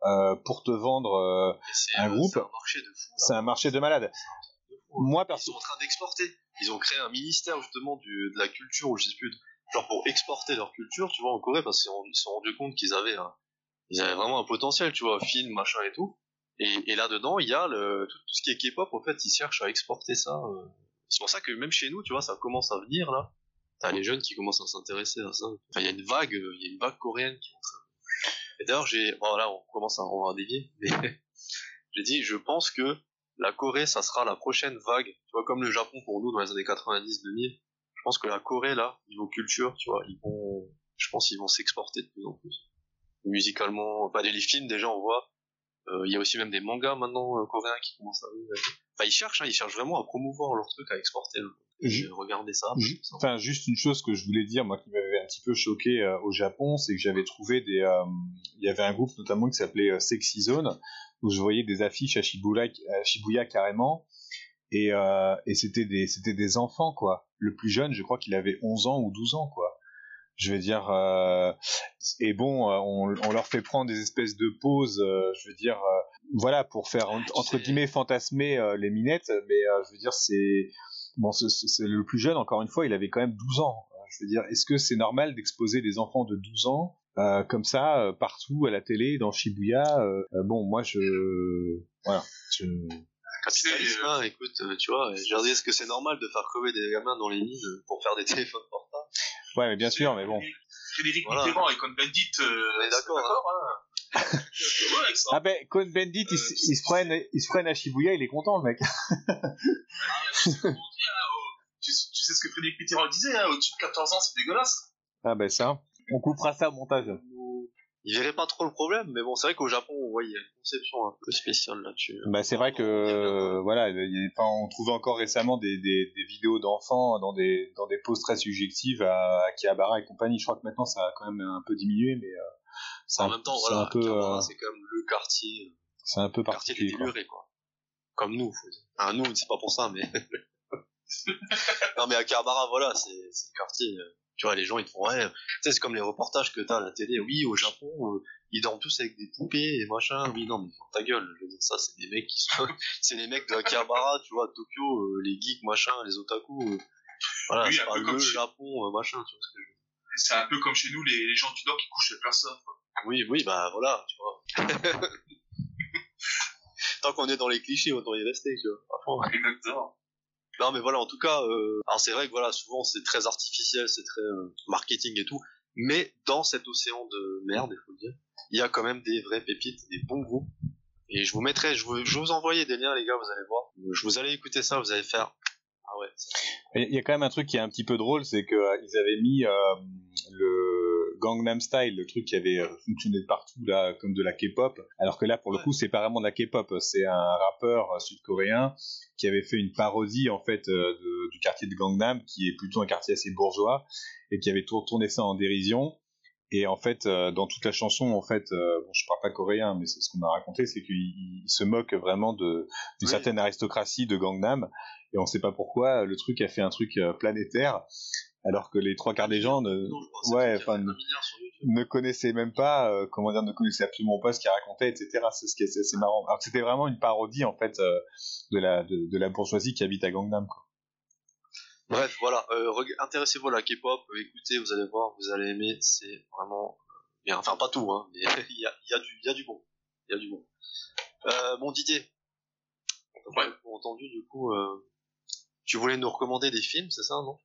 euh, pour te vendre euh, un euh, groupe, c'est un marché de fou. là. c'est un marché de malade. Moi, Ils sont en train d'exporter. Ils ont créé un ministère justement du, de la culture, ou je sais plus, genre pour exporter leur culture, tu vois, en Corée, parce qu'ils se sont- rendus compte qu'ils avaient, un- ils avaient vraiment un potentiel, tu vois, film, machin et tout. Et, et là-dedans, il y a le, tout, ce qui est K-pop, en fait, ils cherchent à exporter ça. euh. C'est pour ça que même chez nous, tu vois, ça commence à venir, là. T'as les jeunes qui commencent à s'intéresser à ça. Enfin, il y a une vague, il y a une vague coréenne qui est en train. Et d'ailleurs, j'ai, bon là, on commence à, on va dévier, mais j'ai dit, je pense que la Corée, ça sera la prochaine vague. Tu vois, comme le Japon pour nous dans les années 90-2000. Je pense que la Corée, là, niveau culture, tu vois, ils vont, je pense qu'ils vont s'exporter de plus en plus. Musicalement, enfin, les films, déjà, on voit. Euh, Il y a aussi même des mangas maintenant euh, coréens qui commencent à arriver. Enfin, ils cherchent, hein, ils cherchent vraiment à promouvoir leur truc, à exporter. Ju- Regardez ça. Ju- Enfin, juste une chose que je voulais dire, moi, qui m'avait un petit peu choqué euh, au Japon, c'est que j'avais trouvé des. euh, Il y avait un groupe notamment qui s'appelait euh, Sexy Zone, où je voyais des affiches à Shibuya, à Shibuya carrément, et, euh, et c'était des, c'était des enfants, quoi. Le plus jeune, je crois qu'il avait 11 ans ou 12 ans, quoi. Je veux dire, euh, et bon, euh, on, on leur fait prendre des espèces de pauses, euh, je veux dire, voilà, pour faire en- tu entre guillemets fantasmer les minettes, mais je veux dire, c'est bon, c'est- le plus jeune, encore une fois, il avait quand même 12 ans. Je veux dire, est-ce que c'est normal d'exposer des enfants de 12 ans euh, comme ça euh, partout à la télé, dans Shibuya euh, euh, Bon, moi, je voilà, je Capitalisme, hein, écoute, euh, tu vois, dire, est-ce que c'est normal de faire crever des gamins dans les mines euh, pour faire des téléphones portables ouais, mais bien sûr, mais bon. Frédéric Voilà. Mitterrand et Cohn-Bendit, euh, On est d'accord, hein. Ça. Ah ben, Cohn-Bendit, ils, se- ils se prennent, ils se prennent à Shibuya, il est content, le mec. Tu sais, tu sais ce que Frédéric Mitterrand disait, hein, au-dessus de 14 ans, c'est dégueulasse. Ah ben ça, on coupera ça au montage. Ils verraient pas trop le problème, mais bon, c'est vrai qu'au Japon, on voit, il y a une conception un peu spéciale là-dessus. Bah c'est vrai que euh, voilà, il y a- enfin, on trouvait encore récemment des, des, des vidéos d'enfants dans des dans des poses très subjectives à Akihabara et compagnie. Je crois que maintenant ça a quand même un peu diminué, mais euh, c'est En un, même temps, c'est voilà, un peu euh, c'est quand même le quartier, c'est un peu le quartier particulier. quoi. quoi. Comme nous, faut dire. Enfin, nous, c'est pas pour ça, mais... non, mais Akihabara, voilà, c'est c'est le quartier... Tu vois, les gens, ils te font, ouais, tu sais, c'est comme les reportages que t'as à la télé. Oui, au Japon, euh, ils dorment tous avec des poupées et machin. Oui, non, mais ta gueule. Je veux dire, ça, c'est des mecs qui sont, c'est les mecs de Akihabara, tu vois, à Tokyo, euh, les geeks, machin, les otaku. euh, voilà, c'est pas le chez- Japon, machin, tu vois ce que je veux. C'est un peu comme chez nous, les, les gens du Nord qui couchent avec personne. quoi. Oui, oui, bah voilà, tu vois. Tant qu'on est dans les clichés, autant y rester, tu vois. Exactement. Non, mais voilà, en tout cas, euh, c'est vrai que voilà, souvent c'est très artificiel, c'est très euh, marketing et tout, mais dans cet océan de merde, il faut le dire, il y a quand même des vraies pépites, des bons groupes. Et je vous mettrai, je vous, je vous envoyer des liens, les gars, vous allez voir. Je vous allez écouter ça, vous allez faire. Ah ouais. Il y a quand même un truc qui est un petit peu drôle, c'est que euh, avaient mis euh, le Gangnam Style, le truc qui avait euh, fonctionné de partout là, comme de la K-pop, alors que là pour le coup c'est pas vraiment de la K-pop, c'est un rappeur euh, sud-coréen qui avait fait une parodie en fait euh, de- du quartier de Gangnam, qui est plutôt un quartier assez bourgeois, et qui avait tour- tourné ça en dérision. Et en fait, euh, dans toute la chanson, en fait, euh, bon, je parle pas coréen, mais c'est ce qu'on m'a raconté, c'est qu'il il- il se moque vraiment d'une Oui. certaine aristocratie de Gangnam, et on sait pas pourquoi le truc a fait un truc euh, planétaire, alors que les trois quarts des gens ne, Non, ouais, enfin, ne connaissaient même pas, euh, comment dire, ne connaissaient absolument pas ce qu'il racontait, etc. C'est ce qui est, c'est, c'est marrant. Alors que c'était vraiment une parodie en fait euh, de la de, de la bourgeoisie qui habite à Gangnam. Quoi. Bref, voilà, euh, intéressez-vous à la K-pop, écoutez, vous allez voir, vous allez aimer, c'est vraiment euh, bien. Enfin, pas tout, hein, mais il y a, il y, a du- il y a du bon. Il y a du bon. Euh, bon, Didier, beaucoup entendu, du coup, euh, tu voulais nous recommander des films, c'est ça, non?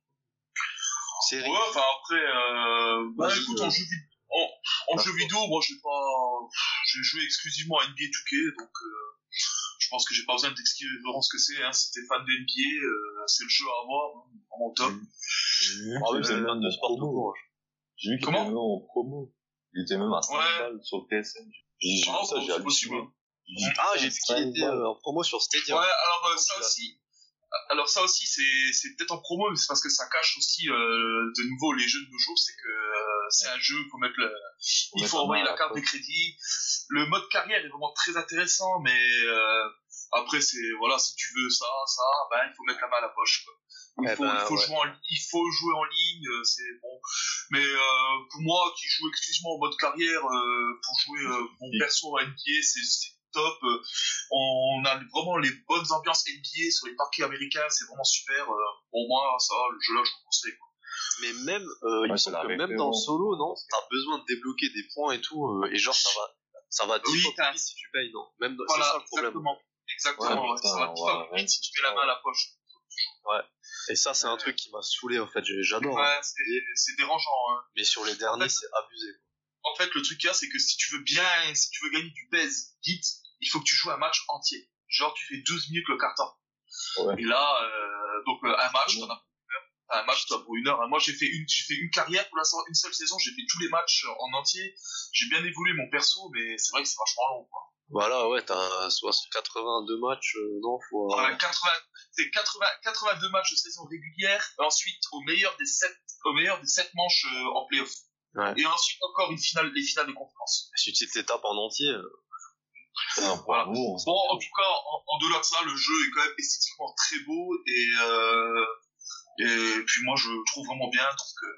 Série Ouais, enfin après, euh, bah écoute, en jeu, en, en jeu vidéo, moi j'ai pas, j'ai joué exclusivement à NBA 2K, donc euh, je pense que j'ai pas besoin d'expliquer vraiment ce que c'est. Hein. Si t'es fan de NBA, euh, c'est le jeu à avoir, hein, vraiment top. Ah oui, c'est le fan de sport tout. J'ai vu qu'il Comment était même en promo. Il était même à 5 Ouais. balles sur le PSN. J'ai j'ai Ah, vu ça, j'ai halluciné. J'ai dit, Ah, putain, j'ai vu qu'il était euh, en promo sur Stadia. Ouais, alors euh, ça aussi. Alors ça aussi, c'est c'est peut-être en promo, mais c'est parce que ça cache aussi euh, de nouveau les jeux de nos jours, c'est que euh, c'est un jeu faut mettre le, il mettre faut envoyer la carte de crédit. Le mode carrière est vraiment très intéressant, mais euh, après c'est voilà, si tu veux ça, ça, ben il faut mettre la main à la poche. Quoi. Il, Eh faut, ben, il, faut ouais. jouer en, il faut jouer en ligne, c'est bon. Mais pour moi qui joue exclusivement en mode carrière, pour jouer mon perso à NBA, c'est top. euh, on a vraiment les bonnes ambiances NBA sur les parquets américains, c'est vraiment super. euh, pour moi, ça, le jeu là, je le conseille. quoi. Mais même, euh, Ouais, que même dans le solo, non, t'as besoin de débloquer des points et tout, euh, et genre ça va, ça va 10 Oui, fois plus vite si tu payes, non Même dans- Voilà, c'est ça le problème. exactement. Exactement, Ouais, ouais, putain, ça va ouais, ouais. vite si tu mets la main à la poche. Et ça, c'est un truc qui m'a saoulé en fait. J'adore. hein. Ouais, c'est c'est dérangeant. Hein. Mais sur les derniers, En fait- c'est abusé. quoi. En fait, le truc qu'il y a, c'est que si tu veux bien, si tu veux gagner du pèse vite, il faut que tu joues un match entier. Genre, tu fais 12 minutes le carton. Ouais. Et là, euh, donc euh, un match, t'en as pour une heure. Enfin, Un match, toi, pour une heure. Moi, j'ai fait une, j'ai fait une carrière pour l'instant, une seule saison. J'ai fait tous les matchs en entier. J'ai bien évolué mon perso, mais c'est vrai que c'est vachement long. Quoi. Voilà, ouais, t'as 60 82 matchs, euh, non, faut. Voilà, 80, c'est 80, 82 matchs de saison régulière. Ensuite, au meilleur des 7, au meilleur des 7 manches euh, en playoff. Ouais. Et ensuite, encore une finale, les finales de conférence. Si tu te les tapes en entier, Voilà. bravo. Bon, en tout cas, en, en delà de ça, le jeu est quand même esthétiquement très beau et euh, et puis moi je le trouve vraiment bien. Donc euh,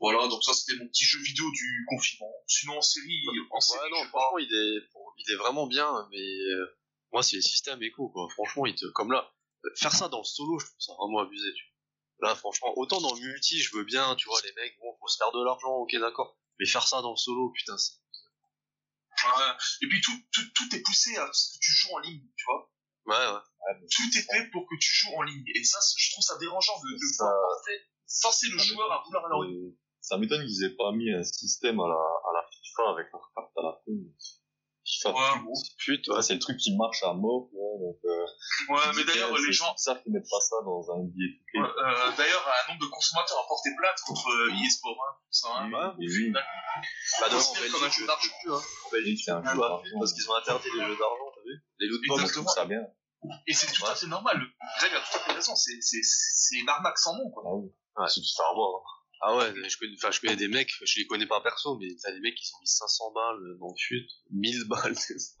voilà, donc ça c'était mon petit jeu vidéo du confinement. Sinon en série, en série, ouais, non, je sais pas. franchement, il est, il est vraiment bien, mais euh, moi, c'est les systèmes éco, quoi. Franchement, il te, comme là, euh, faire ça dans le solo, je trouve ça vraiment abusé, tu vois. Là, franchement, autant dans le multi, je veux bien, tu vois, les mecs, bon, faut se faire de l'argent, ok, d'accord. Mais faire ça dans le solo, putain, c'est... Et puis tout, tout, tout est poussé à ce que tu joues en ligne, tu vois. Ouais, ouais. Tout est fait pour que tu joues en ligne. Et ça, je trouve ça dérangeant de, de Ça- pouvoir forcer, le Ça joueur à vouloir aller en ligne. m'étonne- Ça m'étonne qu'ils aient pas mis un système à la, à la FIFA avec leur carte à la fin. Ouais, pute. Ouais, c'est le truc qui marche à mort, ouais, donc, euh, Ouais, mais d'ailleurs, les gens, bizarre qu'ils mettent pas ça dans un billet tout Ouais, euh, d'ailleurs, un nombre de consommateurs a porté plainte contre euh, eSport, hein, ça, hein. Et oui, Bah, comme un jeu d'argent. En Belgique, c'est un jeu d'argent. parce qu'ils ont interdit les jeux d'argent, t'as vu? Les ça bien. Et c'est tout à fait normal. Greg a tout à fait raison. C'est, c'est, c'est une arnaque sans nom, quoi. Ah oui. Ouais. C'est tout avoir. Ah ouais, je connais, enfin, je connais des mecs, je les connais pas perso, mais t'as des mecs qui ont mis 500 balles dans le fut, 1000 balles, c'est ça.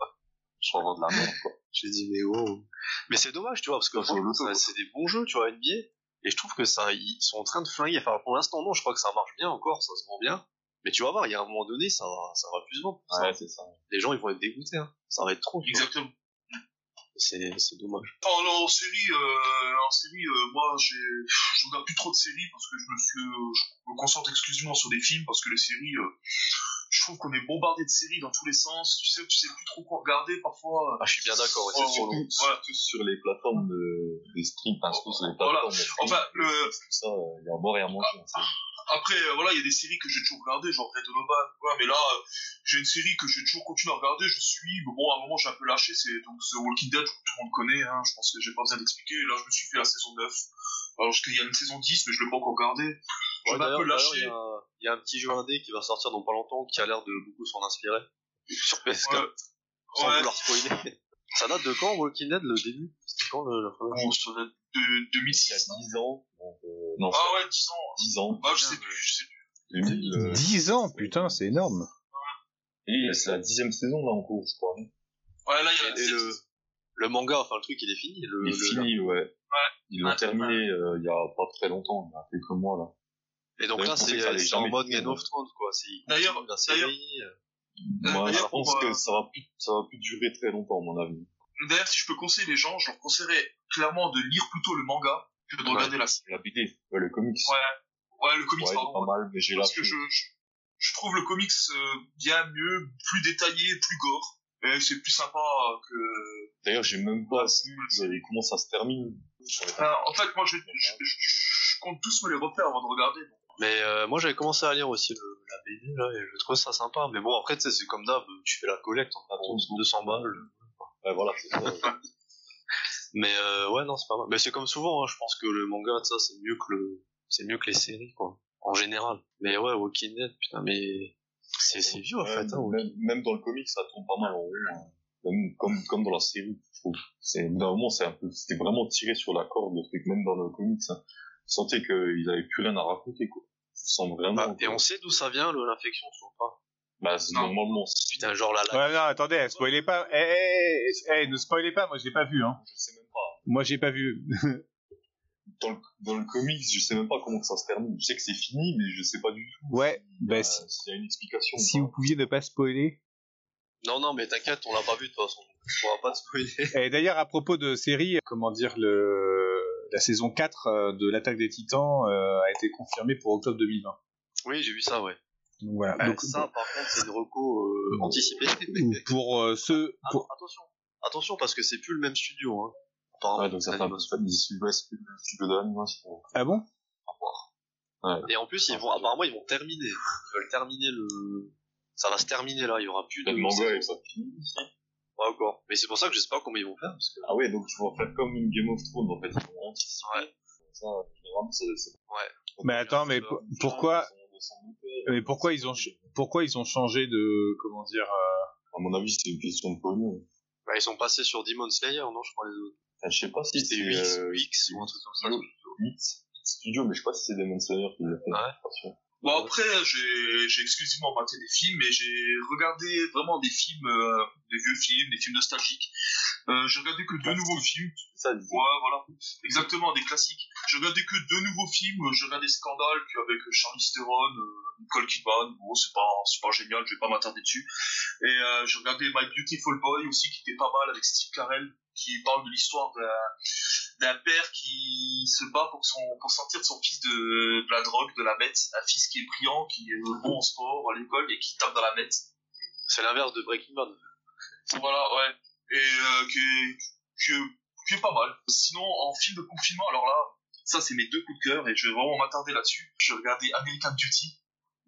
Je avoir de la merde, quoi. J'ai dit, mais oh. Mais c'est dommage, tu vois, parce que Ça, c'est des bons jeux, tu vois, NBA. Et je trouve que ça, ils sont en train de flinguer. Enfin, pour l'instant, non, je crois que ça marche bien encore, ça se vend bien. Mais tu vas voir, il y a un moment donné, ça va, ça va plus se vendre. Ça- Ouais, c'est ça. Les gens, ils vont être dégoûtés, hein. Ça va être trop. vois. C'est, c'est dommage. En, en série, euh, en série, euh, moi, j'ai, je regarde plus trop de séries parce que je me suis, euh, je me concentre exclusivement sur des films parce que les séries, euh, je trouve qu'on est bombardé de séries dans tous les sens. Tu sais, tu sais plus trop quoi regarder parfois. Ah, je suis bien d'accord, Oh, aussi. oh, Surtout, ouais. surtout sur les plateformes de, des streams, enfin, surtout sur les Voilà. plateformes de stream, Enfin, le- tout ça, il y a à boire et à manger. hein, c'est- Après, euh, voilà, il y a des séries que j'ai toujours regardées, genre Red Donovan, quoi, mais là, euh, j'ai une série que j'ai toujours continué à regarder, je suis, mais bon, à un moment, j'ai un peu lâché, c'est donc The Walking Dead, tout le monde connaît, hein, je pense que j'ai pas besoin d'expliquer, là, je me suis fait la saison 9. Alors, qu'il y a une saison 10, mais je l'ai pas encore regardée. Ouais, J'en ai un peu lâché. il y a, il y a un petit jeu indé qui va sortir dans pas longtemps, qui a l'air de beaucoup s'en inspirer. Sur PS4. Ouais. Sans Ouais. vouloir spoiler. Ça date de quand, Walking Dead, le début? C'était quand, le, la première Bon, ça date de Il y a 2006, non 10 ans, donc, euh, non, Ah ouais, 10 ans. 10 ans, Ah, je sais plus, je sais plus. 2000, euh, 10 ans, putain, c'est énorme. et c'est la dixième saison, là, en cours, je crois. Ouais, là, il y a Et le, manga, enfin, le truc, il est fini. Le, Il est le- fini, ouais. Ils l'ont Ouais. terminé, euh, il y a pas très longtemps, il y a quelques mois, là. Et donc Ouais, là, c'est en mode Game of ouais. Thrones, quoi. D'ailleurs- la série. euh. Moi, je d'ailleurs, pense euh, que ça va plus, ça va plus durer très longtemps, à mon avis. D'ailleurs, si je peux conseiller les gens, je leur conseillerais clairement de lire plutôt le manga que de Ouais. regarder la série. La BD, ouais, le comics. Ouais. Ouais, le comics, Ouais, pardon. pas mal, mais j'ai parce que je, je, je trouve le comics euh, bien mieux, plus détaillé, plus gore. Et c'est plus sympa que... D'ailleurs, j'ai même pas vu euh, comment ça se termine. Enfin, en fait, moi, je, je, je, je compte tous me les refaire avant de regarder. Mais euh, moi, j'avais commencé à lire aussi le, la BD, là, et je trouve ça sympa. Mais bon, après, tu sais, c'est comme d'hab, tu fais la collecte, en fait, 200 balles. Ouais, voilà, c'est ça. Mais euh, ouais, non, c'est pas mal. Mais c'est comme souvent, hein, je pense que le manga, ça, c'est mieux que le, c'est mieux que les séries, quoi, en général. Mais ouais, Walking Dead, putain, mais c'est c'est vieux en fait. Hein, même, même dans le comics, ça tourne pas mal en rond. hein. Même comme, comme dans la série, je trouve. C'est, d'un moment, c'est un peu, c'était vraiment tiré sur la corde, le truc, même dans le comics. Hein. Je sentais qu'ils avaient plus rien à raconter, quoi. Je sens vraiment. Bah, et on sait d'où ça vient, l'infection, toujours pas. Bah, c'est normalement, Putain, genre la, la Ouais, non, attendez, spoilez pas. Eh, eh, eh, eh, ne spoilez pas, moi je l'ai pas vu, hein. je sais même pas. Moi j'ai pas vu. Dans le, dans le comics, je sais même pas comment que ça se termine. Je sais que c'est fini, mais je sais pas du tout. Ouais, s'il y bah a- si, s'il y a une explication. si vous pouviez ne pas spoiler. Non, non, mais t'inquiète, on l'a pas vu de toute façon. On va pas te spoiler. Et d'ailleurs, à propos de série, comment dire, le... la saison 4 euh, de l'attaque des titans euh, a été confirmée pour octobre 2020. Oui, j'ai vu ça, ouais. Donc voilà. Ouais, Donc, ça, par contre, c'est une reco euh, anticipée. pour euh, ceux. Ah, pour- attention, attention, parce que c'est plus le même studio. Hein. Apparemment, Ouais, donc ça fait un peu l'animation. du sud-ouest, plus le studio d'animation. Ah bon? Ouais. Et en plus, ils vont, apparemment, ils vont terminer. Ils veulent terminer le. Ça va se terminer là. Il y aura plus de. Le manga est fini. Pas encore. Mais c'est pour ça que je sais pas comment ils vont faire. Parce que... Ah ouais, donc ils vont faire comme une Game of Thrones en fait. Ils vont anticiper. Ouais. Ça, généralement, ça. Ouais. Mais attends, mais Ça, pour- ça, pourquoi- de. Mais pourquoi ils ont ch- pourquoi ils ont changé de comment dire euh, À mon avis, c'est une question de pognon. Bah, ils sont passés sur Demon Slayer, non, je crois, les autres. Enfin, je sais pas si C'était c'est euh, UX ou un truc comme ça. 8 Studio, mais je sais pas si c'est Demon Slayer qui l'a fait. Ouais. Bon après j'ai exclusivement maté des films et j'ai regardé vraiment des films, euh, des vieux films, des films nostalgiques. Euh, j'ai regardé que deux nouveaux films. Ça. Ouais voilà, exactement des classiques. J'ai regardé que deux nouveaux films. J'ai regardé Scandale avec Charlize Theron, euh, Nicole Kidman. Bon c'est pas c'est pas génial, je vais pas m'attarder dessus. Et euh, j'ai regardé My Beautiful Boy aussi qui était pas mal avec Steve Carell qui parle de l'histoire d'un père qui se bat pour son pour sortir de son fils de, de la drogue, de la meth, un fils qui est brillant, qui est bon en sport, à l'école et qui tape dans la meth. C'est l'inverse de Breaking Bad. Voilà, ouais. Et euh, qui, est, qui, est, qui est pas mal. Sinon, en film de confinement, alors là, ça c'est mes deux coups de cœur et je vais vraiment m'attarder là-dessus. J'ai regardé American Beauty.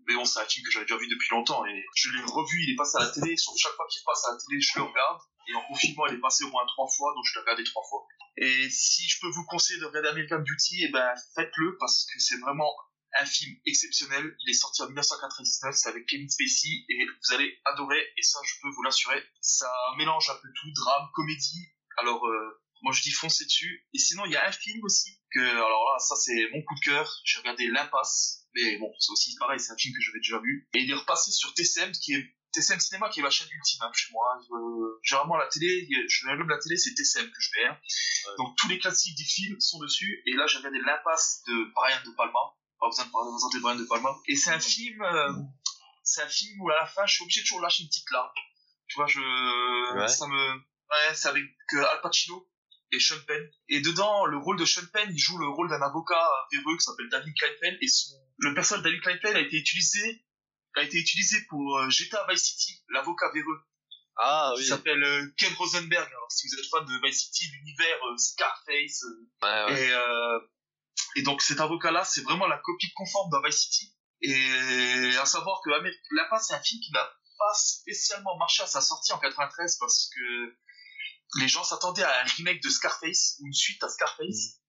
Mais bon, c'est un film que j'avais déjà vu depuis longtemps et je l'ai revu, il est passé à la télé. Sur chaque fois qu'il passe à la télé, je le regarde. Et en confinement, il est passé au moins trois fois, donc je l'ai regardé trois fois. Et si je peux vous conseiller de regarder American Beauty, eh ben, faites-le parce que c'est vraiment un film exceptionnel. Il est sorti en 1999, c'est avec Kevin Spacey et vous allez adorer et ça, je peux vous l'assurer. Ça mélange un peu tout, drame, comédie. Alors, euh, moi, je dis foncez dessus. Et sinon, il y a un film aussi que, alors là, ça, c'est mon coup de cœur. J'ai regardé L'Impasse. Mais bon, c'est aussi pareil, c'est un film que j'avais déjà vu. Et il est repassé sur TCM, qui est TCM Cinéma, qui est ma chaîne ultime hein, chez moi. Euh, généralement, la télé, je allume la télé, c'est TCM que je fais. hein. Donc, tous les classiques du film sont dessus. Et là, j'ai regardé L'Impasse de Brian De Palma. Pas besoin de présenter Brian De Palma. Et c'est un film, euh, c'est un film où à la fin, je suis obligé de toujours lâcher une petite larme. Tu vois, je, Ouais. ça me, ouais, c'est avec Al Pacino et Sean Penn. Et dedans, le rôle de Sean Penn, il joue le rôle d'un avocat euh, véreux qui s'appelle David Kleinfeld. Et son, le personnage de David Kleinfeld a été utilisé, a été utilisé pour euh, GTA Vice City, l'avocat véreux. Ah Il oui. s'appelle euh, Ken Rosenberg. Alors, si vous êtes fan de Vice City, l'univers euh, Scarface, euh, Ouais, ouais. et, et donc cet avocat-là, c'est vraiment la copie conforme de Vice City. Et à savoir que Amé- L'impasse, c'est un film qui n'a pas spécialement marché à sa sortie en 93 parce que les gens s'attendaient à un remake de Scarface ou une suite à Scarface.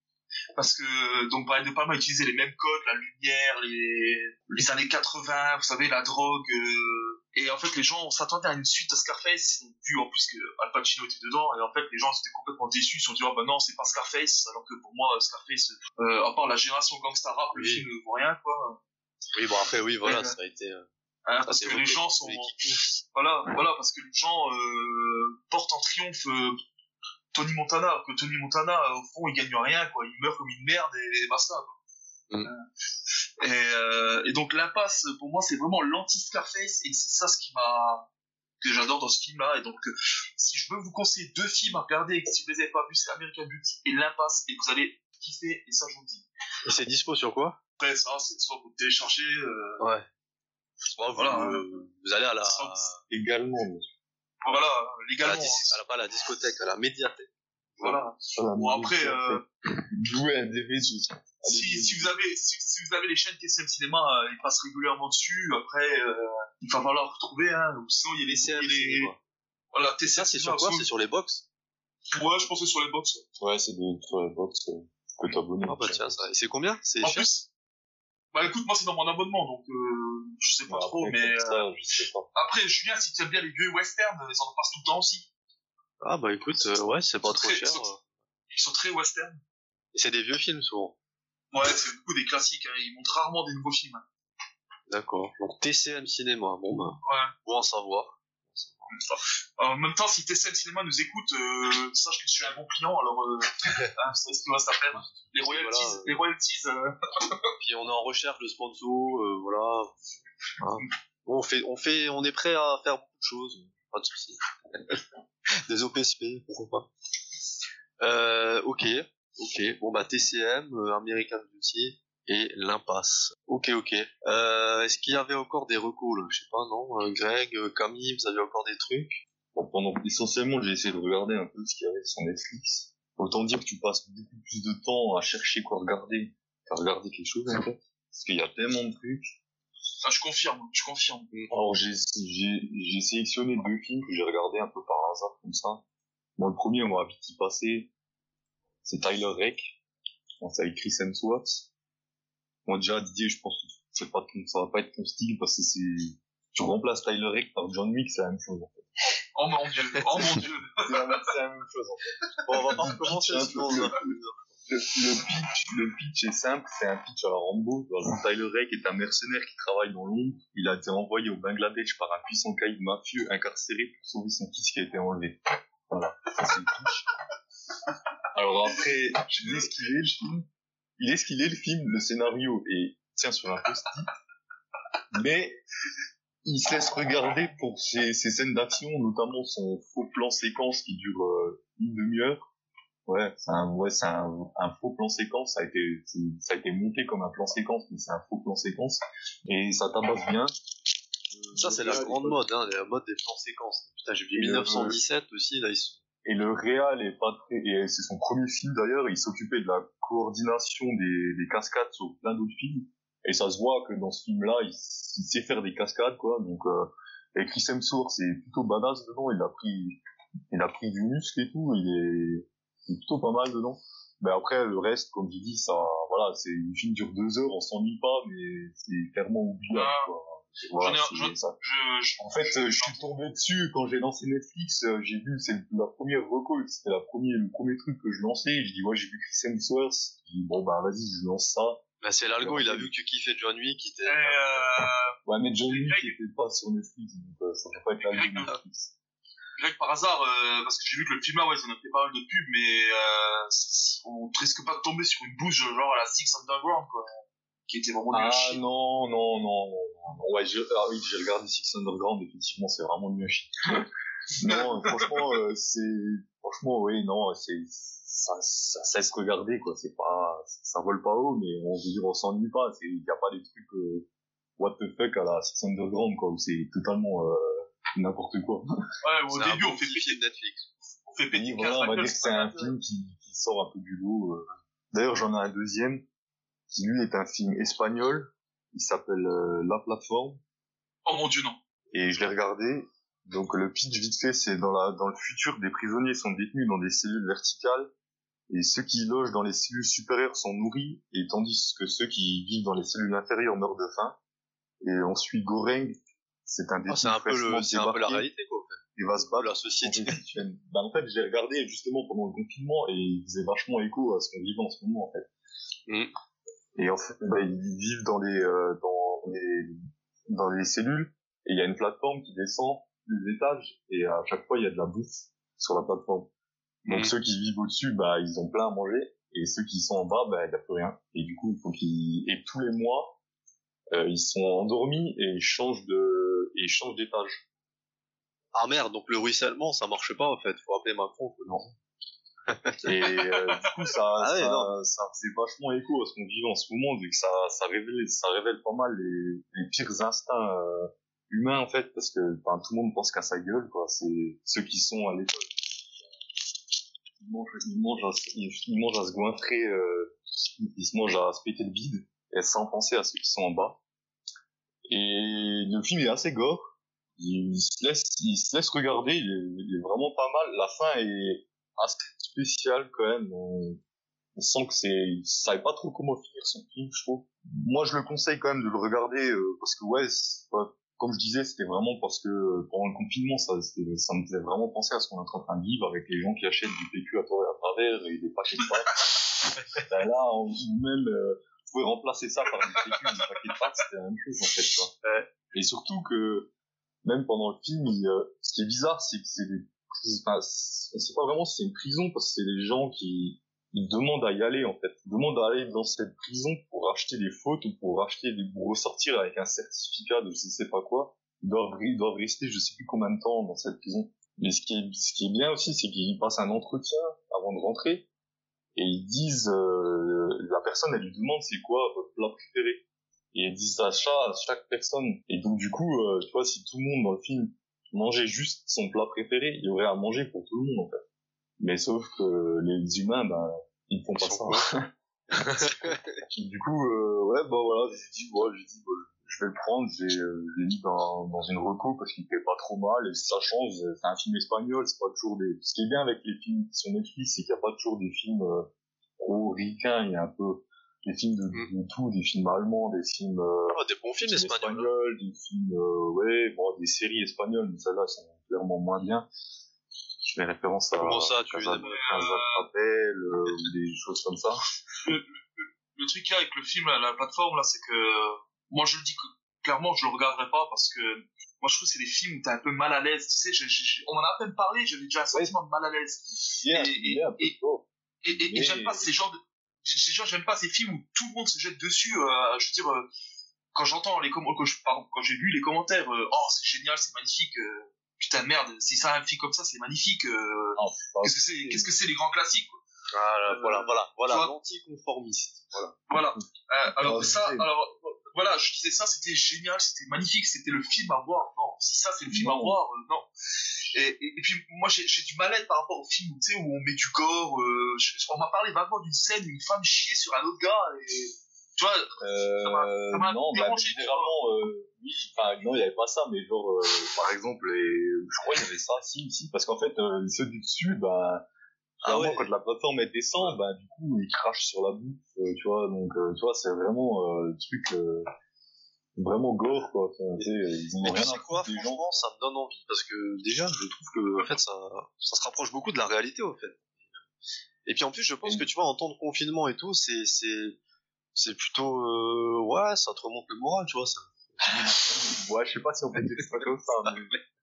Parce que donc Brian De Palma utilisait les mêmes codes, la lumière, les, les années 80, vous savez, la drogue. euh, et en fait, les gens s'attendaient à une suite à Scarface, vu en plus que Al Pacino était dedans. Et en fait, les gens étaient complètement déçus. Ils se sont dit, oh bah non, c'est pas Scarface. Alors que pour moi, Scarface, euh, à part la génération gangsta rap, le film ne vaut rien, quoi. Oui, bon, après, oui, voilà, Ouais. ça a été. euh, Hein, ça parce que les gens sont, voilà, voilà, parce que les gens euh, portent en triomphe euh, Tony Montana, que Tony Montana, euh, au fond, il gagne rien, quoi. Il meurt comme une merde et, basta. Quoi. Mm. Euh, Et, et donc l'impasse, pour moi, c'est vraiment l'anti-Scarface, et c'est ça ce qui m'a que j'adore dans ce film-là. Et donc, si je veux vous conseiller deux films à regarder, et si vous les avez pas vus, c'est American Beauty et l'impasse, et vous allez kiffer, et ça, je vous le dis. Et c'est dispo sur quoi? Après, ça, c'est soit vous téléchargez, euh, Ouais. Bon, vous, Voilà, euh, vous allez à la, Sans- Également, bien sûr. voilà, à la, légalement. dis- à la- pas à la discothèque, à la médiathèque. Voilà. Voilà, Bon, après, euh, Jouer à des réseaux. si, si vous avez si, si vous avez les chaînes TCM Cinéma, euh, ils passent régulièrement dessus. Après, euh, il va falloir retrouver. Hein, ou sinon, il y a les TCM les- Cinéma. Voilà, TCM c'est sur quoi? C'est sur les box? Ouais, je pensais sur les box. Ouais, c'est sur la box, euh, que t'abonnes. Ah bah tiens, ça. Et c'est combien? C'est En cher? plus, bah écoute, moi c'est dans mon abonnement, donc euh, je sais pas Ouais, trop, après, mais euh, ça, je sais pas. après, Julien, si tu aimes bien les vieux westerns, ils en passent tout le temps aussi. Ah bah écoute, euh, ouais, c'est pas trop Très- cher. euh. Ils sont très western. Et c'est des vieux films souvent. Ouais, c'est beaucoup des classiques. Hein. Ils montrent rarement des nouveaux films. D'accord. Donc TCM Cinéma, bon bah, Ouais. bon à savoir. En même temps, si TCM Cinéma nous écoute, euh, sache que je suis un bon client, alors euh, hein, savez ce va s'appeler. Les royalties, Voilà, euh. les royalties, euh, Puis on est en recherche de sponsor, euh, voilà. Hein. Bon, on fait, on fait, on est prêt à faire beaucoup de choses, pas de soucis. Des OPSP, pourquoi pas. Euh, ok, ok. Bon bah TCM, euh, American Beauty et l'impasse. Ok, ok. Euh, Est-ce qu'il y avait encore des recours là? Je sais pas, non? Euh, Greg, euh, Camille, vous avez encore des trucs? Bon, pendant essentiellement, j'ai essayé de regarder un peu ce qu'il y avait sur Netflix. Autant dire que tu passes beaucoup plus de temps à chercher quoi regarder qu'à regarder quelque chose en fait. Parce qu'il y a tellement de trucs. Ah, je confirme, je confirme. Alors j'ai j'ai j'ai sélectionné deux films que j'ai regardés un peu par hasard comme ça. Bon, le premier, moi, vite y passé, c'est Tyler Rake. Bon, c'est avec Chris Hemsworth. Bon, déjà, Didier, je pense que c'est pas ton- ça va pas être ton style parce que c'est, tu remplaces Tyler Rake par John Wick, c'est la même chose, en fait. Oh mon dieu, oh mon dieu. C'est la, même- c'est la même chose, en fait. Bon, on va pas recommencer on le-. Le, pitch, le pitch est simple, c'est un pitch à la Rambo. Exemple, Tyler Rake est un mercenaire qui travaille dans l'ombre. Il a été envoyé au Bangladesh par un puissant caïd mafieux incarcéré pour sauver son fils qui a été enlevé. Voilà, ça c'est le pitch. Alors après, je qu'il est le film. Il est ce qu'il est le film, le scénario et tient sur un post-it. Mais il se laisse regarder pour ses, ses scènes d'action, notamment son faux plan séquence qui dure euh, une demi-heure. Ouais, c'est un, ouais, c'est un, un faux plan séquence. Ça a été, ça a été monté comme un plan séquence, mais c'est un faux plan séquence. Et ça tabasse bien. Ça, c'est la grande mode, hein, la mode des plans séquences. Putain, j'ai vu Et le- 1917 aussi, là, ils sont... Et le réal est pas très, et c'est son premier film d'ailleurs, il s'occupait de la coordination des, des cascades sur plein d'autres films. Et ça se voit que dans ce film-là, il, il sait faire des cascades, quoi. Donc, euh, et Chris Hemsworth, c'est plutôt badass dedans, il a pris, il a pris du muscle et tout, il est, il est plutôt pas mal dedans. Mais après, le reste, comme je dis, ça, voilà, c'est, une film dure deux heures, on s'ennuie pas, mais c'est clairement oubliable, Ah. quoi. Voilà. Je, je- En fait, euh, je suis tombé dessus quand j'ai lancé Netflix. euh, j'ai vu, c'est la première reco, c'était la première, le premier truc que je lançais. Je dis, ouais, j'ai vu Chris Hemsworth. Je dis, bon, bah, vas-y, je lance ça. Bah, c'est l'algo, il a vu que tu kiffais John Wick, qui était... et, euh, Ouais, mais John Wick Greg- était pas sur Netflix, donc euh, ça peut pas être la Greg- de Netflix. Greg, par hasard, euh, parce que j'ai vu que le film là, ouais, ils en ont fait pas mal de pubs, mais euh, on risque pas de tomber sur une bouche genre à la Six Underground, quoi. Qui était vraiment nul Ah, chier. non, non, non, non, non. Ouais, je, ah oui, j'ai regardé Six Underground, effectivement, c'est vraiment mieux à chier. non, franchement, euh, c'est, franchement, oui, non, c'est, ça, ça cesse regarder, quoi. C'est pas, ça vole pas haut, mais on veut dire, on s'ennuie pas. C'est, y a pas des trucs, euh, what the fuck à la Six Underground, quoi, où c'est totalement, euh, n'importe quoi. Ouais, au début, on fait petit film Netflix. on fait péter voilà, on va dire que c'est un film. film qui, qui sort un peu du lot. euh. D'ailleurs, j'en ai un deuxième, qui lui est un film espagnol. Il s'appelle euh, La Plateforme. Oh mon dieu, non. et je l'ai regardé. Donc le pitch vite fait, c'est dans la dans le futur, des prisonniers sont détenus dans des cellules verticales et ceux qui logent dans les cellules supérieures sont nourris et tandis que ceux qui vivent dans les cellules inférieures meurent de faim. Et on suit Goreng, c'est un détenu Ah, c'est un peu fraîchement le, c'est un peu la réalité, quoi, en fait. et va se battre La société. Bah, en fait, j'ai regardé justement pendant le confinement et il faisait vachement écho à ce qu'on vivait en ce moment en fait. Mhm. Et en fait, bah, ils vivent dans les euh, dans les dans les cellules et il y a une plateforme qui descend les étages et à chaque fois il y a de la bouffe sur la plateforme. Donc Mhm. ceux qui vivent au-dessus, bah ils ont plein à manger et ceux qui sont en bas, bah il y a plus rien. Et du coup il faut qu'ils et tous les mois euh, ils sont endormis et ils changent de et ils changent d'étage. Ah merde, donc le ruissellement, ça marche pas, en fait. Faut appeler Macron. quoi. Non. Et euh, du coup, ça, Ah ça, ça faisait vachement écho à ce qu'on vit en ce moment, vu que ça, ça révèle, ça révèle pas mal les, les pires instincts euh, humains en fait, parce que enfin, tout le monde pense qu'à sa gueule, quoi. C'est ceux qui sont à l'école. Ils mangent, ils mangent, à, ils, ils mangent à se gointrer, euh, ils se mangent à se péter le bide, et sans penser à ceux qui sont en bas. Et le film est assez gore. Il se laisse, il se laisse regarder. Il est, il est vraiment pas mal. La fin est assez spéciale quand même. On, on sent que c'est, il savait pas trop comment finir son film, je trouve. Moi, je le conseille quand même de le regarder euh, parce que ouais, pas- comme je disais, c'était vraiment parce que euh, pendant le confinement, ça, ça me faisait vraiment penser à ce qu'on est en train de vivre avec les gens qui achètent du PQ à tort et à travers et des paquets de pâtes. Ben là, on même, euh, vous pouvez remplacer ça par du PQ, des paquets de pâtes, c'était la même chose en fait, tu vois. Et surtout que même pendant le film, il, euh, ce qui est bizarre, c'est que c'est des, enfin, c'est pas vraiment si c'est une prison parce que c'est des gens qui demandent à y aller en fait, ils demandent à aller dans cette prison pour acheter des fautes ou pour acheter des, pour ressortir avec un certificat de je sais pas quoi. Ils doivent, rester je sais plus combien de temps dans cette prison. Mais ce qui est, ce qui est bien aussi, c'est qu'ils passent un entretien avant de rentrer et ils disent, euh, la personne, elle lui demande c'est quoi votre plat préféré. Et ils disent à chaque, à chaque personne. Et donc du coup, euh, tu vois, si tout le monde dans le film mangeait juste son plat préféré, il y aurait à manger pour tout le monde en fait. Mais sauf que les humains, ben, ils font pas ça. du coup, euh, ouais, bah voilà, j'ai dit, ouais, j'ai dit, bah, je vais le prendre, j'ai, euh, je l'ai mis dans, dans une reco parce qu'il fait pas trop mal et ça change, c'est un film espagnol, c'est pas toujours des, ce qui est bien avec les films qui sont Netflix, c'est qu'il n'y a pas toujours des films, euh, trop ricains, il y a un peu des films de, de tout, des films allemands, des films, euh, Ah, des bons films des espagnols. espagnols, des films, euh, ouais, bon, des séries espagnoles, mais celles-là sont clairement moins bien. Je fais référence à Comment ça, tu Casa, euh, ou des choses comme ça. le, le, le truc là avec le film, la plateforme là, c'est que moi je le dis clairement je le regarderai pas parce que moi je trouve que c'est des films où t'es un peu mal à l'aise. Tu sais, je- je- on en a à peine parlé, j'avais déjà un sentiment de mal à l'aise. Bien, Et- et- peu et-. Et, et, et Mais- j'aime pas ces genres de, j'aime pas ces films où tout le monde se jette dessus. euh, je veux dire, euh, quand j'entends les commentaires, quand, pardon, quand j'ai lu les commentaires, euh, oh c'est génial, c'est magnifique. euh, putain de merde, si ça a un film comme ça, c'est magnifique. euh, pas- qu'est-ce que c'est, qu'est-ce que c'est les grands classiques quoi. Voilà, voilà, voilà, voilà, l'anticonformiste. Voilà. Voilà. Euh, alors Ah, ça, alors voilà, je disais ça, c'était génial, c'était magnifique, c'était le film à voir. Non, si ça c'est le film à voir, euh, non. Et, et, et puis moi j'ai du mal-être par rapport au film où tu sais où on met du gore. Euh, je- on m'a parlé vaguement d'une scène où une femme chiait sur un autre gars et tu vois. Ça m'a- Euh, ça m'a non, bah, dérangé, tu généralement, euh, oui, enfin, non, il n'y avait pas ça, mais genre, par exemple, les, je crois qu'il y avait ça, si, si, parce qu'en fait, ceux du dessus, bah, Ah ouais. quand la plateforme elle descend, bah, du coup, ils crachent sur la bouffe, euh, tu vois, donc, euh, tu vois, c'est vraiment, euh, le truc, euh, vraiment gore, quoi, Enfin, tu sais, ils ont Mais tu sais quoi, gens. franchement, ça me donne envie parce que déjà, je trouve que en fait, ça, ça se rapproche beaucoup de la réalité, au fait. Et puis en plus, je pense que tu vois, en temps de confinement et tout, c'est, c'est, c'est plutôt, euh, ouais, ça te remonte le moral, tu vois. Ça. Ouais, je sais pas si on peut dire ça comme ça, mais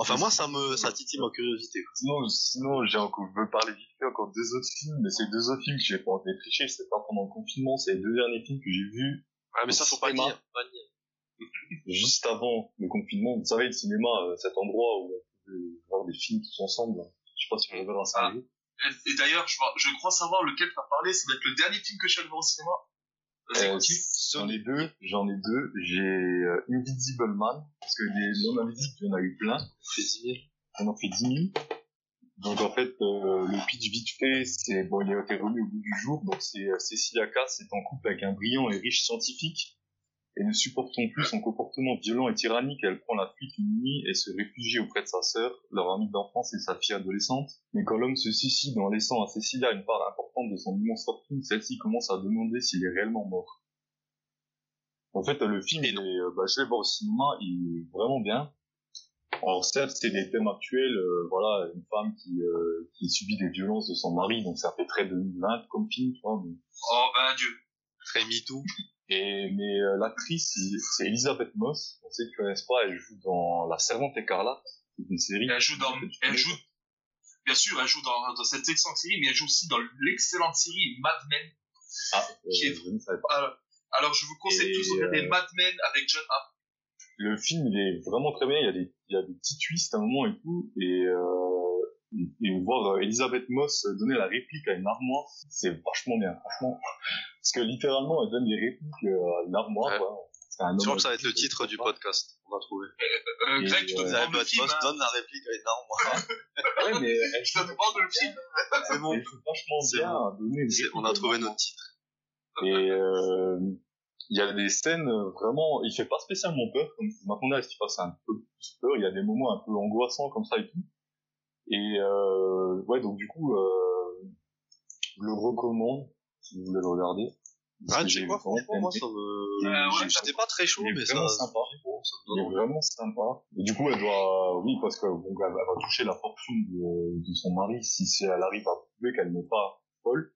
Enfin, moi, ça me, ça titille ma curiosité. quoi. sinon, sinon, j'ai encore, je veux parler vite fait encore deux autres films, mais c'est deux autres films que j'ai pas envie de tricher, c'est pas pendant le confinement, c'est les deux derniers films que j'ai vus Ouais, mais ça, faut pas dire. Pas le dire. juste avant le confinement. Vous savez, le cinéma, euh, cet endroit où on peut voir des films tous ensemble. Je sais pas si vous verrez ça un jour. Et, d'ailleurs, je, crois savoir lequel t'as parlé. Ça doit être le dernier film que je suis allé voir au cinéma. Euh. J'en ai deux, j'en ai deux. J'ai euh, Invisible Man, parce que des l'homme invisible, il y en a eu plein. Fait 10 000. On en fait 10 000. Donc en fait, euh, le pitch vite fait, c'est bon, il a été remis au bout du jour. Donc c'est euh, Cecilia Cass est en couple avec un brillant et riche scientifique et ne supportant plus son comportement violent et tyrannique, elle prend la fuite une nuit et se réfugie auprès de sa sœur, leur amie d'enfance et sa fille adolescente. Mais quand l'homme se suicide en laissant à Cecilia une part importante de son immense fortune, celle-ci commence à demander s'il est réellement mort. En fait, le film, il est, euh, bah, je l'ai voir au cinéma, il est vraiment bien. Alors certes, c'est des thèmes actuels, euh, voilà, une femme qui, euh, qui subit des violences de son mari, donc ça fait très 2020 comme film, tu vois. mais- Oh ben Dieu. Très MeToo. Et mais euh, l'actrice, c'est- Elisabeth Moss. On sait que tu connais pas, elle joue dans La Servante écarlate, c'est une série. Elle joue dans, elle joue, bien sûr, elle joue dans, dans cette excellente série, mais elle joue aussi dans l'excellente série Mad Men. Ah, euh, qui est- je ne savais pas. Alors, alors je vous conseille tous de regarder euh, Mad Men avec John Hamm. Le film, il est vraiment très bien. Il y a des, il y a des petits twists à un moment et tout. Et, euh, et, voir Elisabeth Moss donner la réplique à une armoire, c'est vachement bien, franchement. Parce que littéralement, elle donne des répliques euh, à une armoire. Ouais. quoi. C'est un Je crois que ça va être le titre du podcast. On a trouvé. Euh, et, Greg, je te euh, demande le Elisabeth film. Moss hein. donne la réplique à une armoire. Ouais, mais elle Je te demande le film. C'est bon. elle joue vachement C'est bien donner On a trouvé notre titre. Et euh, il y a des scènes euh, vraiment, il fait pas spécialement peur, comme je m'attendais à ce qu'il fasse un peu plus peur. Il y a des moments un peu angoissants comme ça et tout. Et euh, ouais, donc du coup, euh, je le recommande si vous voulez le regarder. Ah, tu sais quoi, franchement, moi, ça me... Euh, ouais, J'étais pas très chaud, mais ça... vraiment sympa. Bon, ça me Il est vraiment sympa. Et du coup, elle doit, oui, parce que bon, elle va toucher la fortune de, de son mari si elle arrive à prouver qu'elle n'est pas folle.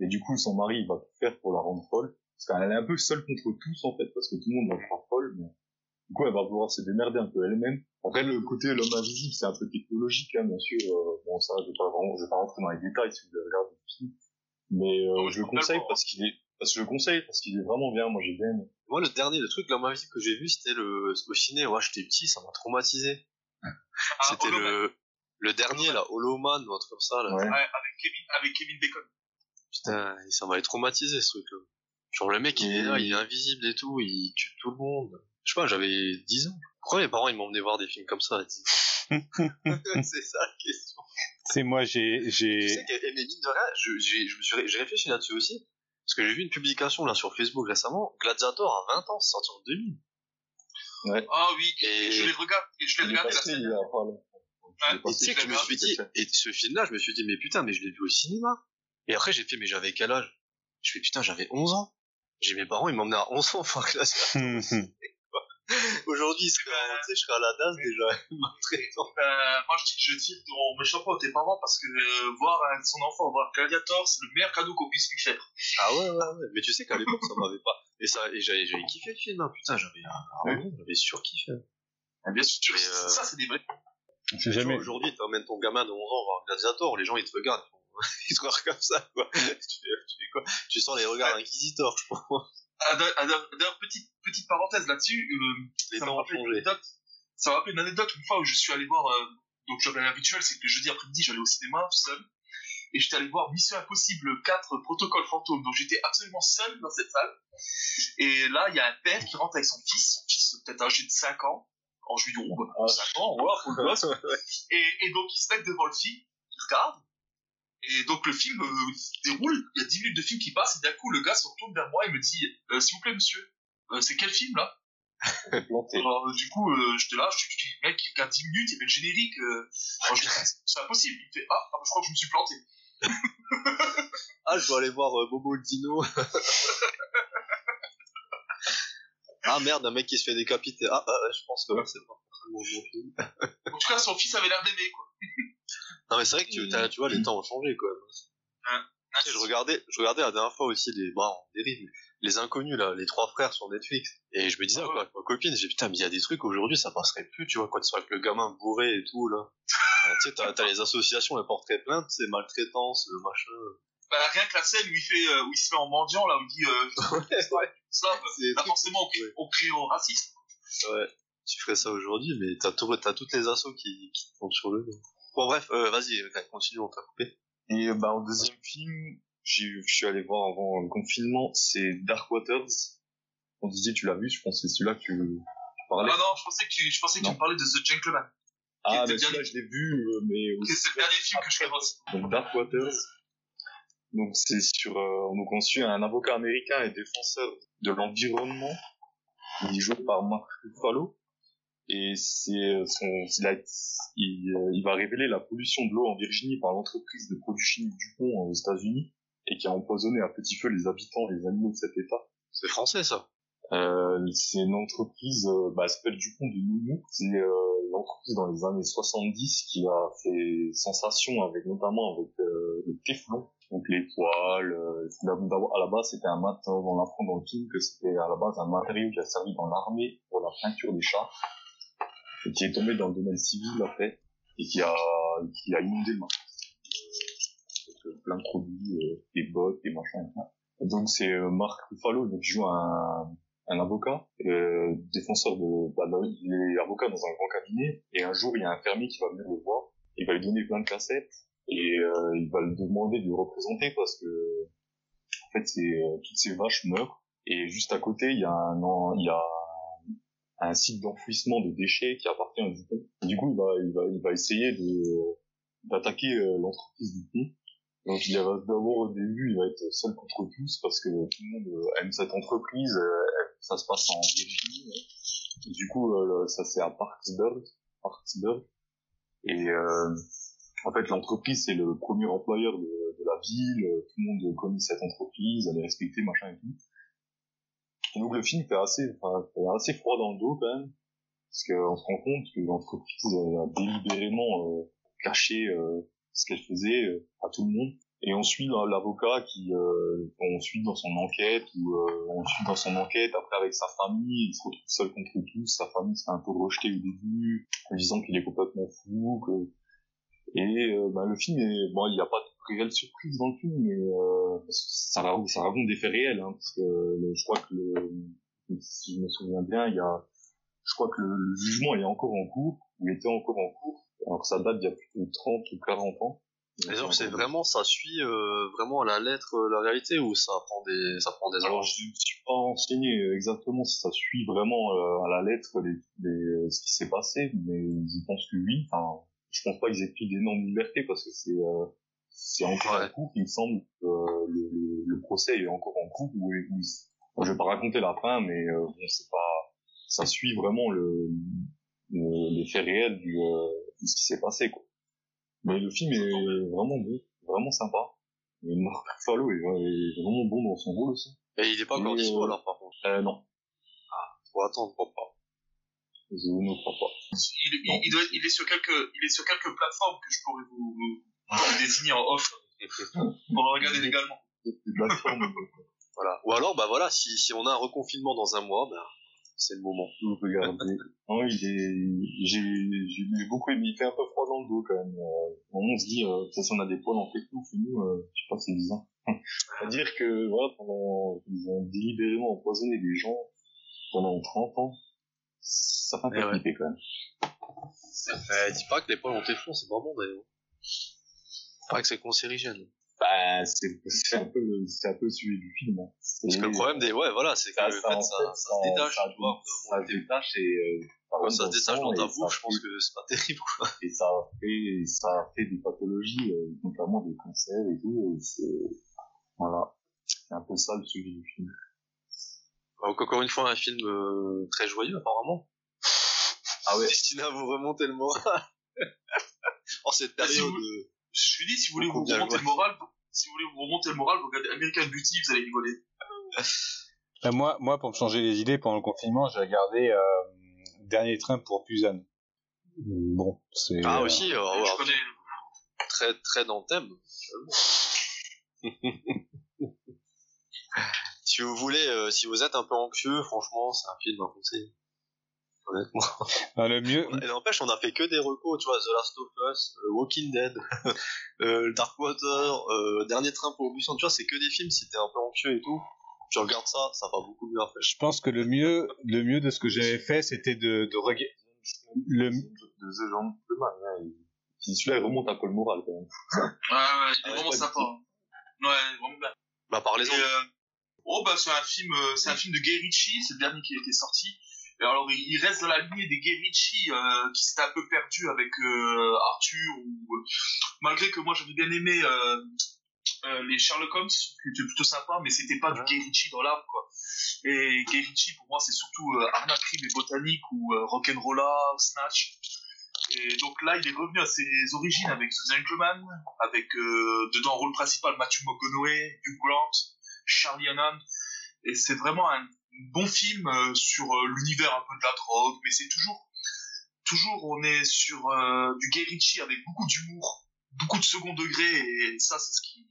Et du coup, son mari, il va tout faire pour la rendre folle. Parce qu'elle est un peu seule contre tous, en fait, parce que tout le monde va la croire folle, mais du coup, elle va pouvoir se démerder un peu elle-même. Après, le côté l'homme invisible, c'est un peu technologique, hein, bien sûr. Euh, bon, ça, je vais pas vraiment, je vais pas rentrer dans les détails si vous voulez regarder le film. Mais, euh, Non, je le conseille parce qu'il est, parce que je le conseille parce qu'il est vraiment bien. Moi, j'ai bien aimé. Moi, le dernier, le truc, invisible que j'ai vu, c'était le, au ciné. Ouais, j'étais petit, ça m'a traumatisé. Ah, C'était le, le dernier, là, Holoman, ou un truc comme ça, là. Ouais. Ouais, avec Kevin, avec Kevin Bacon. Putain, ça m'avait traumatisé, ce truc-là. Genre, le mec, il est là, il est invisible et tout, il tue tout le monde. Je sais pas, j'avais 10 ans. Pourquoi mes parents, ils m'emmenaient voir des films comme ça, c'est ça la question. C'est moi, j'ai, Tu j'ai, sais que, mais mine de rien, je, j'ai, je me suis, j'ai réfléchi là-dessus aussi. Parce que j'ai vu une publication, là, sur Facebook récemment. Gladiator a 20 ans, c'est sorti en 2000. Ah oui, Et- je les regarde, et je l'ai regardé la passé semaine il y a pas longtemps. Il est Ouais. Et passé tu sais que je me regardé, suis dit, et ce film-là, je me suis dit, mais putain, mais je l'ai vu au cinéma. Et après, j'ai fait, mais j'avais quel âge? Je fais, putain, j'avais 11 ans. J'ai mes parents, ils m'emmenaient à 11 ans voir Gladiator. Aujourd'hui, je serais, à- tu sais, je serais à la DAS déjà, maltraitant. Euh, moi, je, je tire ton méchant pas à tes parents parce que euh, voir euh, son enfant voir Gladiator, c'est le meilleur cadeau qu'on puisse lui faire. Ah ouais, ouais, ouais. Mais tu sais qu'à l'époque, ça m'avait pas. Et ça, et j'avais, kiffé le film, hein. Putain, j'avais, ah, ouais, j'avais surkiffé. Bien sûr, euh, ça, c'est des vrais. jamais, Aujourd'hui, tu emmènes ton gamin de 11 ans voir Gladiator, les gens, ils te regardent. ils te regardent comme ça, quoi. tu, fais, tu fais quoi? Tu sens les regards inquisiteurs, je pense. Ah, d'ailleurs- ah, petite, petite parenthèse là-dessus, euh, ça. Ça me rappelle une anecdote une fois où je suis allé voir, euh, donc j'avais l'habituel, c'est que le jeudi après-midi, j'allais au cinéma tout seul. Et j'étais allé voir Mission Impossible 4 Protocole Fantôme. Donc j'étais absolument seul dans cette salle. Et là, il y a un père qui rentre avec son fils, son fils peut-être âgé de 5 ans. Dis, oh, bah, 5 ans, voilà, pour le gosse. Et, et donc ils se mettent devant le film, ils regardent. Et donc le film euh, se déroule, il y a 10 minutes de film qui passent, et d'un coup le gars se retourne vers moi et me dit, euh, s'il vous plaît monsieur, euh, c'est quel film là? Planté. Alors, du coup, j'étais là, je dis, mec, il y a 10 minutes, il y avait le générique. C'est impossible. Il fait, ah, je crois que je me suis planté. Ah, je dois aller voir Bobo le Dino. ah merde, un mec qui se fait décapiter. Ah, je pense que là, c'est pas forcément un bon film. En tout cas, son fils avait l'air d'aimer, quoi. Non, mais c'est vrai que tu, vois, les temps ont changé, quand même. Hein. Tu sais, je regardais, je regardais la dernière fois aussi les, bah, on dérive, mais les inconnus, là, les trois frères sur Netflix. Et je me disais, Ah quoi, avec ma copine, j'ai putain, mais il y a des trucs aujourd'hui, ça passerait plus, tu vois, quand tu seras avec le gamin bourré et tout, là. Euh, tu sais, t'as, les associations, elles porteraient plainte, c'est maltraitance, euh, machin. Bah, rien que la scène où il, fait, euh, où il se met en mendiant, là, où il dit, euh, ça, bah, C'est des là, forcément, on, crie- ouais. au racisme. Ouais, tu ferais ça aujourd'hui, mais t'as, tout, t'as toutes les assos qui, qui tombent sur le dos. Bon, bref, euh, vas-y, euh, continue, on t'a coupé. Et euh, bah, en deuxième film, j'ai- je suis allé voir avant le confinement, c'est Dark Waters. On dit, tu l'as vu, je pense que c'est celui-là que tu, tu Ah parlais. non, je pensais que tu, je pensais que tu Non. parlais de The Gentleman. Ah, mais bien celui-là, je l'ai vu, euh, mais C'est aussi- le dernier film que je fais aussi. Donc Dark Waters. Donc c'est sur euh, donc on suit un avocat américain et défenseur de l'environnement. Il est joué par Mark Ruffalo et c'est euh, son il, a- il, euh, il va révéler la pollution de l'eau en Virginie par l'entreprise de produits chimiques Dupont aux États-Unis et qui a empoisonné à petit feu les habitants et les animaux de cet État. C'est français, ça. Euh, c'est une entreprise, euh, bah, elle s'appelle Dupont de Noumou. C'est euh, une entreprise dans les années 70 qui a fait sensation avec notamment avec euh, le téflon, donc les poils. Euh, à la base, c'était un mat, on apprend dans le film que c'était à la base un matériau qui a servi dans l'armée pour la peinture des chats qui est tombé dans le domaine civil après et qui a qui a inondé le marché. Euh, plein de produits, euh, des bottes, des machins. et donc c'est euh, Marc Ruffalo, donc joue un un avocat, euh, défenseur de, bah, dans- il est avocat dans un grand cabinet, et un jour il y a un fermier qui va venir le voir, il va lui donner plein de cassettes, et euh, il va lui demander de le représenter parce que, en fait, c'est, euh, toutes ces vaches meurent, et juste à côté il y a un, il y a un site d'enfouissement de déchets qui appartient à Dupont. Du coup, il va, il va, il va essayer de, d'attaquer euh, l'entreprise Dupont. Donc il va d'abord au début, il va être seul contre tous parce que tout le monde euh, aime cette entreprise, euh, ça se passe en Virginie. Et du coup, ça c'est à Parksburg, Parksburg. Et euh, en fait, l'entreprise c'est le premier employeur de, de la ville. Tout le monde connaît cette entreprise, elle est respectée, machin et tout. Donc le film fait assez, fait assez froid dans le dos quand même, parce qu'on se rend compte que l'entreprise a délibérément euh, caché euh, ce qu'elle faisait euh, à tout le monde. Et on suit l'avocat qui, euh, on suit dans son enquête, ou euh, on suit dans son enquête après avec sa famille, il se retrouve seul contre tous, sa famille s'est un peu rejetée au début, en disant qu'il est complètement fou, que... Et bah, le film est, bon, il n'y a pas réelle surprise dans le film, mais euh, parce que ça, raconte, ça raconte des faits réels, hein, parce que le- je crois que le, si je me souviens bien, il y a, je crois que le, le jugement est encore en cours, ou était encore en cours, alors que ça date d'il y a plus de 30 ou 40 ans. Genre, c'est vraiment, ça suit euh, vraiment à la lettre euh, la réalité ou ça prend des, ça prend des Alors, je ne suis pas renseigné exactement si ça suit vraiment euh, à la lettre les, les- ce qui s'est passé, mais je pense que oui. Enfin, je pense pas qu'ils aient pris d'énormes libertés parce que c'est euh, c'est encore Ouais. en cours. Il me semble que euh, le, le, le procès est encore en cours. Où, où, bon, je vais pas raconter la fin, mais euh, bon, c'est pas, ça suit vraiment le, le les faits réels du, euh, de ce qui s'est passé. Quoi. Mais le film est vraiment bon, vraiment sympa. Et Mark Ruffalo est, est vraiment bon dans son rôle aussi. Et il est pas encore dispo euh, alors par contre. Euh, non, Faut attendre pour pas. je ne crois pas. Il, il, il doit- il est sur quelques, il est sur quelques plateformes que je pourrais vous, vous, vous désigner en off pour le regarder légalement. Voilà. Ou alors, bah voilà, si, si on a un reconfinement dans un mois, bah, c'est le moment. vous regardez. Non, il est, j'ai, beaucoup aimé. Il fait un peu froid dans le dos quand même. Euh, on se dit, euh, si on a des poils en techno, chez nous, euh, je sais pas, c'est bizarre. C'est-à-dire que, voilà, pendant, ils ont délibérément empoisonné des gens pendant 30 ans. Ça fait un peu Eh ouais. flipper quand même. Eh, dis pas que les poils en téflon, c'est pas bon d'ailleurs. Pas que c'est cancérigène? Bah, c'est, un peu, le- c'est un peu celui du film. hein. Parce que le problème des, ouais, voilà, c'est que ça, ça, fait, ça, fait, ça se détache, ça, tu vois. ça se détache et, euh, ça ça se le détache dans ta ça bouche, je pense que c'est pas terrible, quoi. et ça fait ça fait des pathologies euh, notamment des cancers et tout et c'est voilà c'est un peu ça le sujet du film Donc, encore une fois, un film euh, très joyeux, apparemment. ah ouais à vous remonter le moral. en cette Bah, période. Je suis dit, si vous voulez vous remonter le moral, si vous voulez vous remonter le moral, vous regardez American Beauty, vous allez rigoler. Euh, moi, moi, pour me changer les idées pendant le confinement, j'ai regardé euh, Dernier train pour Busan. Bon, c'est. Ah, euh, aussi, euh, je connais. très, très dans le thème. si vous voulez, euh, si vous êtes un peu anxieux, franchement, c'est un film à conseiller. Honnêtement. non, le mieux. Et n'empêche, on a fait que des recos, tu vois, The Last of Us, euh, Walking Dead, euh, Darkwater, euh, Dernier Train pour Busan, tu vois, c'est que des films, si t'es un peu anxieux et tout, tu regardes ça, ça va beaucoup mieux après. Je pense que le mieux, le mieux de ce que j'avais fait, c'était de, de regarder. Le, de The Gentleman hein, celui-là il remonte un peu le moral quand même Ouais, ouais, il est Ah, vraiment sympa. hein. Ouais, vraiment bien. Bah, parlez-en. Euh, oh, bah, c'est un film, euh, c'est un film de Guy Ritchie, c'est le dernier qui a été sorti. Et alors, il reste dans la lignée des Guy Ritchie, euh, qui s'était un peu perdu avec, euh, Arthur ou, euh, malgré que moi j'avais bien aimé, euh, les Sherlock Holmes, qui étaient plutôt sympa, mais c'était pas du Guy Ritchie dans l'âme, quoi. Et Guy Ritchie, pour moi, c'est surtout, Arnaque, Crime et Botanique ou, Rock'n'Rolla, Snatch. Et donc là, il est revenu à ses origines avec The Gentleman, avec dedans rôle principal Matthew McConaughey, Hugh Grant, Charlie Hunnam. Et c'est vraiment un bon film euh, sur euh, l'univers un peu de la drogue, mais c'est toujours, toujours on est sur euh, du Guy Ritchie avec beaucoup d'humour, beaucoup de second degré, et ça c'est ce qui,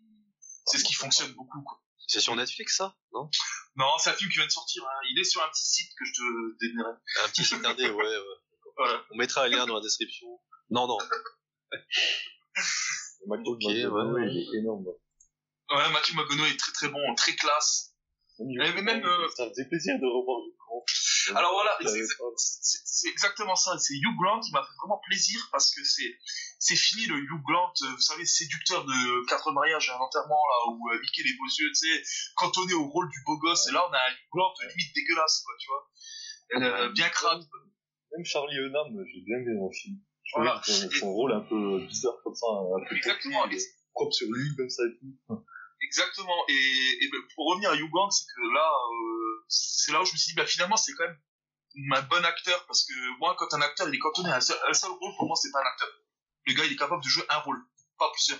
c'est ce qui fonctionne beaucoup. Quoi. C'est sur Netflix, ça Non? Non, c'est un film qui vient de sortir. Hein. Il est sur un petit site que je te dénierai. Un petit site indé, ouais, ouais. Voilà. On mettra un lien dans la description. Non, non. Matthew Ok, ouais, il est énorme Ouais, Matthew McConaughey est très très bon, très classe. Mais mais même, euh, ça faisait plaisir de revoir du grand Alors voilà, c'est exactement ça. C'est Hugh Grant qui m'a fait vraiment plaisir parce que c'est c'est fini le Hugh Grant, euh, vous savez, séducteur de quatre mariages et un enterrement là où euh, Mickey les beaux yeux, tu sais, cantonné au rôle du beau gosse. Et là, on a un Hugh Grant limite dégueulasse, quoi, tu vois, Euh, bien crade. même Charlie Hunnam j'ai bien aimé dans le film je Voilà. trouvais que son, Et- son rôle un peu bizarre comme ça un peu Exactement. petit, Et- propre sur lui comme ça et tout Exactement. Et, et ben, pour revenir à Hugh Grant, c'est que là, euh, c'est là où je me suis dit, bah, finalement, c'est quand même un bon acteur parce que moi, quand un acteur il est cantonné à un seul, un seul rôle, pour moi, c'est pas un acteur. Le gars, il est capable de jouer un rôle, pas plusieurs.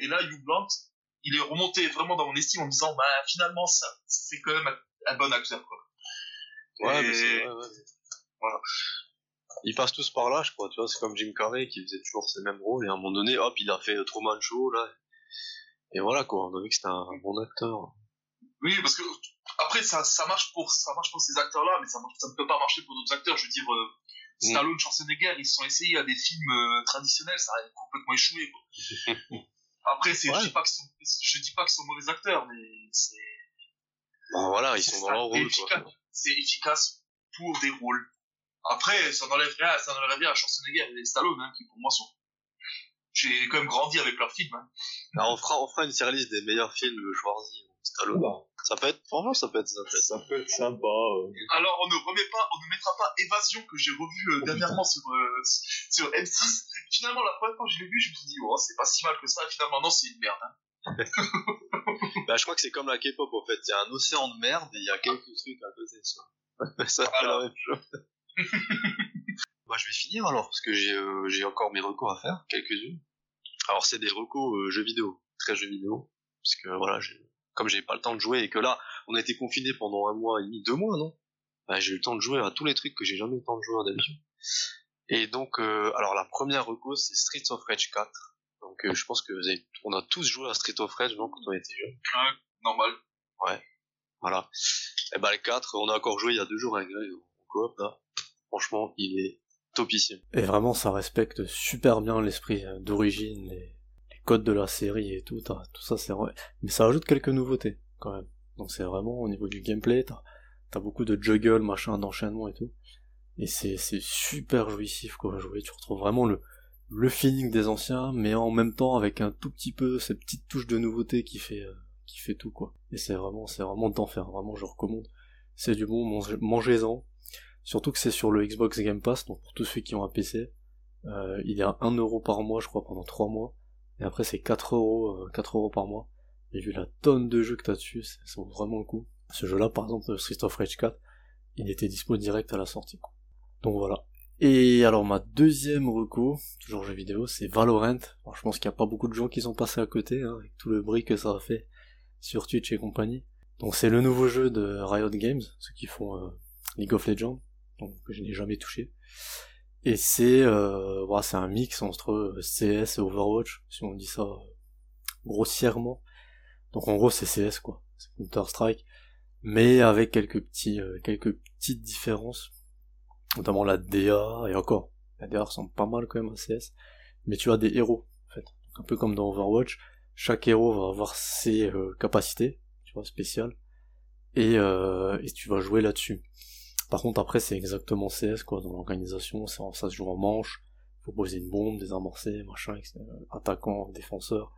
Et là, Hugh Grant, il est remonté vraiment dans mon estime en me disant, bah, finalement, ça, c'est quand même un, un bon acteur, quoi. Ouais, Et- mais c'est, ouais, ouais. Voilà. Ils passent tous par là, je crois, tu vois, c'est comme Jim Carrey qui faisait toujours ses mêmes rôles, et à un moment donné, hop, il a fait Truman Show, là. Et voilà, quoi, on a vu que c'était un bon acteur. Oui, parce que après ça, ça marche pour ça marche pour ces acteurs-là, mais ça marche, ça ne peut pas marcher pour d'autres acteurs. Je veux dire, euh, Stallone, Schwarzenegger, ils se sont essayés à des films euh, traditionnels, ça a complètement échoué. Quoi. Après, c'est, je dis pas qu'ils sont, je dis pas qu'ils sont mauvais acteurs, mais c'est, Bon, voilà, ils sont dans leur rôle, c'est efficace pour des rôles. Après, ça n'enlève rien, ça n'enlève rien à Schwarzenegger et Stallone, hein, qui pour moi sont. J'ai quand même grandi avec leurs films. Hein. Alors, on fera, on fera une série liste des meilleurs films de Schwarzy ou Stallone. Ça peut être, franchement, ça peut être sympa. Ça peut être sympa. euh. Alors, on ne remet pas, on ne mettra pas Évasion que j'ai revu euh, dernièrement sur, euh, sur M6. Finalement, la première fois que je l'ai vu, je me suis dit, oh, c'est pas si mal que ça. Et finalement, non, c'est une merde. Hein. Bah, je crois que c'est comme la K-pop, en fait. Il y a un océan de merde et il y a quelques trucs à côté, ça. ça fait la même chose. bah, je vais finir alors, parce que j'ai, euh, j'ai encore mes recos à faire, quelques-unes. Alors, c'est des recos euh, jeux vidéo, très jeux vidéo. Parce que, voilà, comme j'ai pas le temps de jouer et que là, on a été confinés pendant un mois et demi, deux mois, non? Bah, j'ai eu le temps de jouer à tous les trucs que j'ai jamais eu le temps de jouer d'habitude. Et donc, euh, alors la première reco, c'est Streets of Rage 4. Donc, euh, je pense que vous avez, on a tous joué à Street of Rage, non, quand on était jeunes? Normal. Voilà. Et bah, le 4, on a encore joué il y a deux jours avec Greg en coop, là. Franchement, il est Et vraiment, ça respecte super bien l'esprit euh, d'origine, les, codes de la série et tout, tout ça c'est. Mais ça ajoute quelques nouveautés, quand même. Donc c'est vraiment au niveau du gameplay, t'as as beaucoup de juggle, machin, d'enchaînement et tout. Et c'est super jouissif quoi à jouer, tu retrouves vraiment le, le feeling des anciens, mais en même temps avec un tout petit peu cette petite touche de nouveauté qui fait euh, qui fait tout quoi. Et c'est vraiment c'est vraiment d'enfer, vraiment je recommande. C'est du bon, mangez- mangez-en. Surtout que c'est sur le Xbox Game Pass, donc pour tous ceux qui ont un PC, euh, il est à 1€ par mois je crois pendant 3 mois. Et après c'est 4 euros, euh, 4 euros par mois. Et vu la tonne de jeux que t'as dessus, ça vaut vraiment le coup. Ce jeu-là, par exemple, Street of Rage 4, il était dispo direct à la sortie. quoi. Donc voilà. Et alors ma deuxième reco, toujours jeu vidéo, c'est Valorant. Alors, je pense qu'il n'y a pas beaucoup de gens qui sont passés à côté, hein, avec tout le bruit que ça a fait sur Twitch et compagnie. Donc c'est le nouveau jeu de Riot Games, ceux qui font euh, League of Legends, donc que je n'ai jamais touché. Et c'est euh, c'est un mix entre CS et Overwatch, si on dit ça euh, grossièrement. Donc en gros c'est CS quoi, c'est Counter Strike, mais avec quelques petits euh, quelques petites différences, notamment la DA et encore. La DA ressemble pas mal quand même à CS, mais tu as des héros en fait, un peu comme dans Overwatch. Chaque héros va avoir ses euh, capacités, tu vois, spéciales, et, euh, et tu vas jouer là-dessus. Par contre après c'est exactement CS quoi, dans l'organisation, ça, ça se joue en manche, faut poser une bombe, désamorcer, machin, etc. attaquant, défenseur,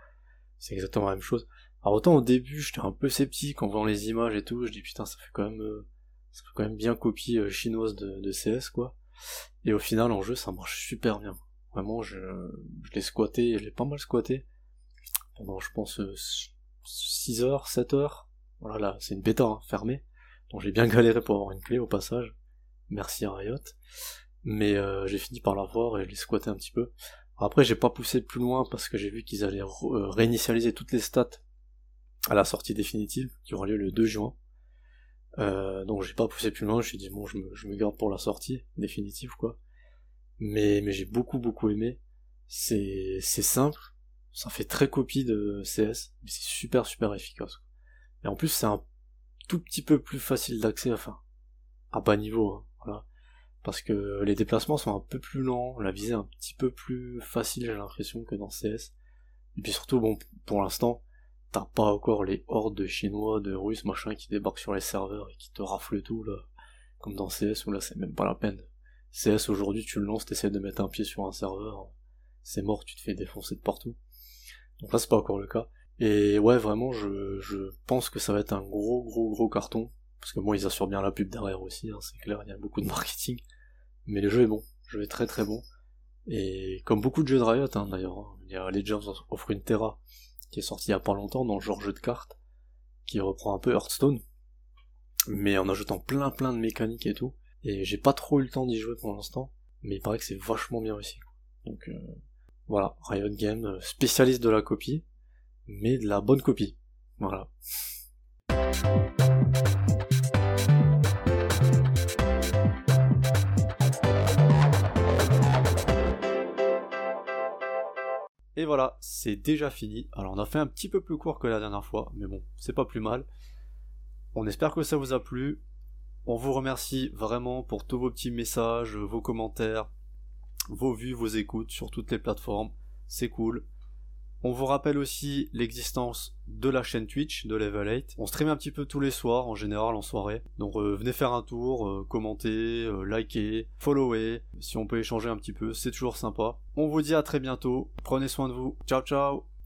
c'est exactement la même chose. Alors autant au début j'étais un peu sceptique en voyant les images et tout, je dis putain ça fait quand même euh, ça fait quand même bien copie euh, chinoise de, de CS quoi. Et au final en jeu ça marche super bien. Vraiment je, je l'ai squatté, je l'ai pas mal squatté pendant je pense 6 heures, 7 heures. Voilà là, c'est une bêta hein, fermée. Donc j'ai bien galéré pour avoir une clé au passage. Merci à Riot. Mais euh, j'ai fini par l'avoir et je l'ai squatté un petit peu. Après j'ai pas poussé plus loin parce que j'ai vu qu'ils allaient euh, réinitialiser toutes les stats à la sortie définitive qui aura lieu le 2 juin. Euh, donc j'ai pas poussé plus loin, je me suis dit bon je me, je me garde pour la sortie définitive quoi. Mais, mais j'ai beaucoup beaucoup aimé. C'est simple, ça fait très copie de CS, mais c'est super super efficace. Et en plus c'est un tout petit peu plus facile d'accès, enfin à bas niveau, hein, voilà. Parce que les déplacements sont un peu plus lents, la visée un petit peu plus facile j'ai l'impression que dans CS. Et puis surtout bon pour l'instant t'as pas encore les hordes de chinois, de russes, machin, qui débarquent sur les serveurs et qui te raflent tout, là. Comme dans CS, où là, c'est même pas la peine. CS, aujourd'hui, tu le lances, t'essaies de mettre un pied sur un serveur, c'est mort, tu te fais défoncer de partout. Donc là, c'est pas encore le cas. Et ouais, vraiment, je, je pense que ça va être un gros, gros, gros carton. Parce que bon, ils assurent bien la pub derrière aussi, hein, c'est clair, il y a beaucoup de marketing. Mais le jeu est bon, le jeu est très très bon. Et comme beaucoup de jeux de Riot, hein, d'ailleurs, hein, il y a Legends of Runeterra, qui est sorti il y a pas longtemps dans le genre jeu de cartes, qui reprend un peu Hearthstone, mais en ajoutant plein plein de mécaniques et tout. Et j'ai pas trop eu le temps d'y jouer pour l'instant, mais il paraît que c'est vachement bien quoi. Donc euh, voilà, Riot Games, euh, spécialiste de la copie, mais de la bonne copie. Voilà. Et voilà, c'est déjà fini. Alors on a fait un petit peu plus court que la dernière fois, mais bon, c'est pas plus mal. On espère que ça vous a plu. On vous remercie vraiment pour tous vos petits messages, vos commentaires, vos vues, vos écoutes sur toutes les plateformes. C'est cool. On vous rappelle aussi l'existence de la chaîne Twitch de Level 8. On stream un petit peu tous les soirs, en général en soirée. Donc euh, venez faire un tour, euh, commentez, euh, likez, followez. Si on peut échanger un petit peu, c'est toujours sympa. On vous dit à très bientôt. Prenez soin de vous. Ciao ciao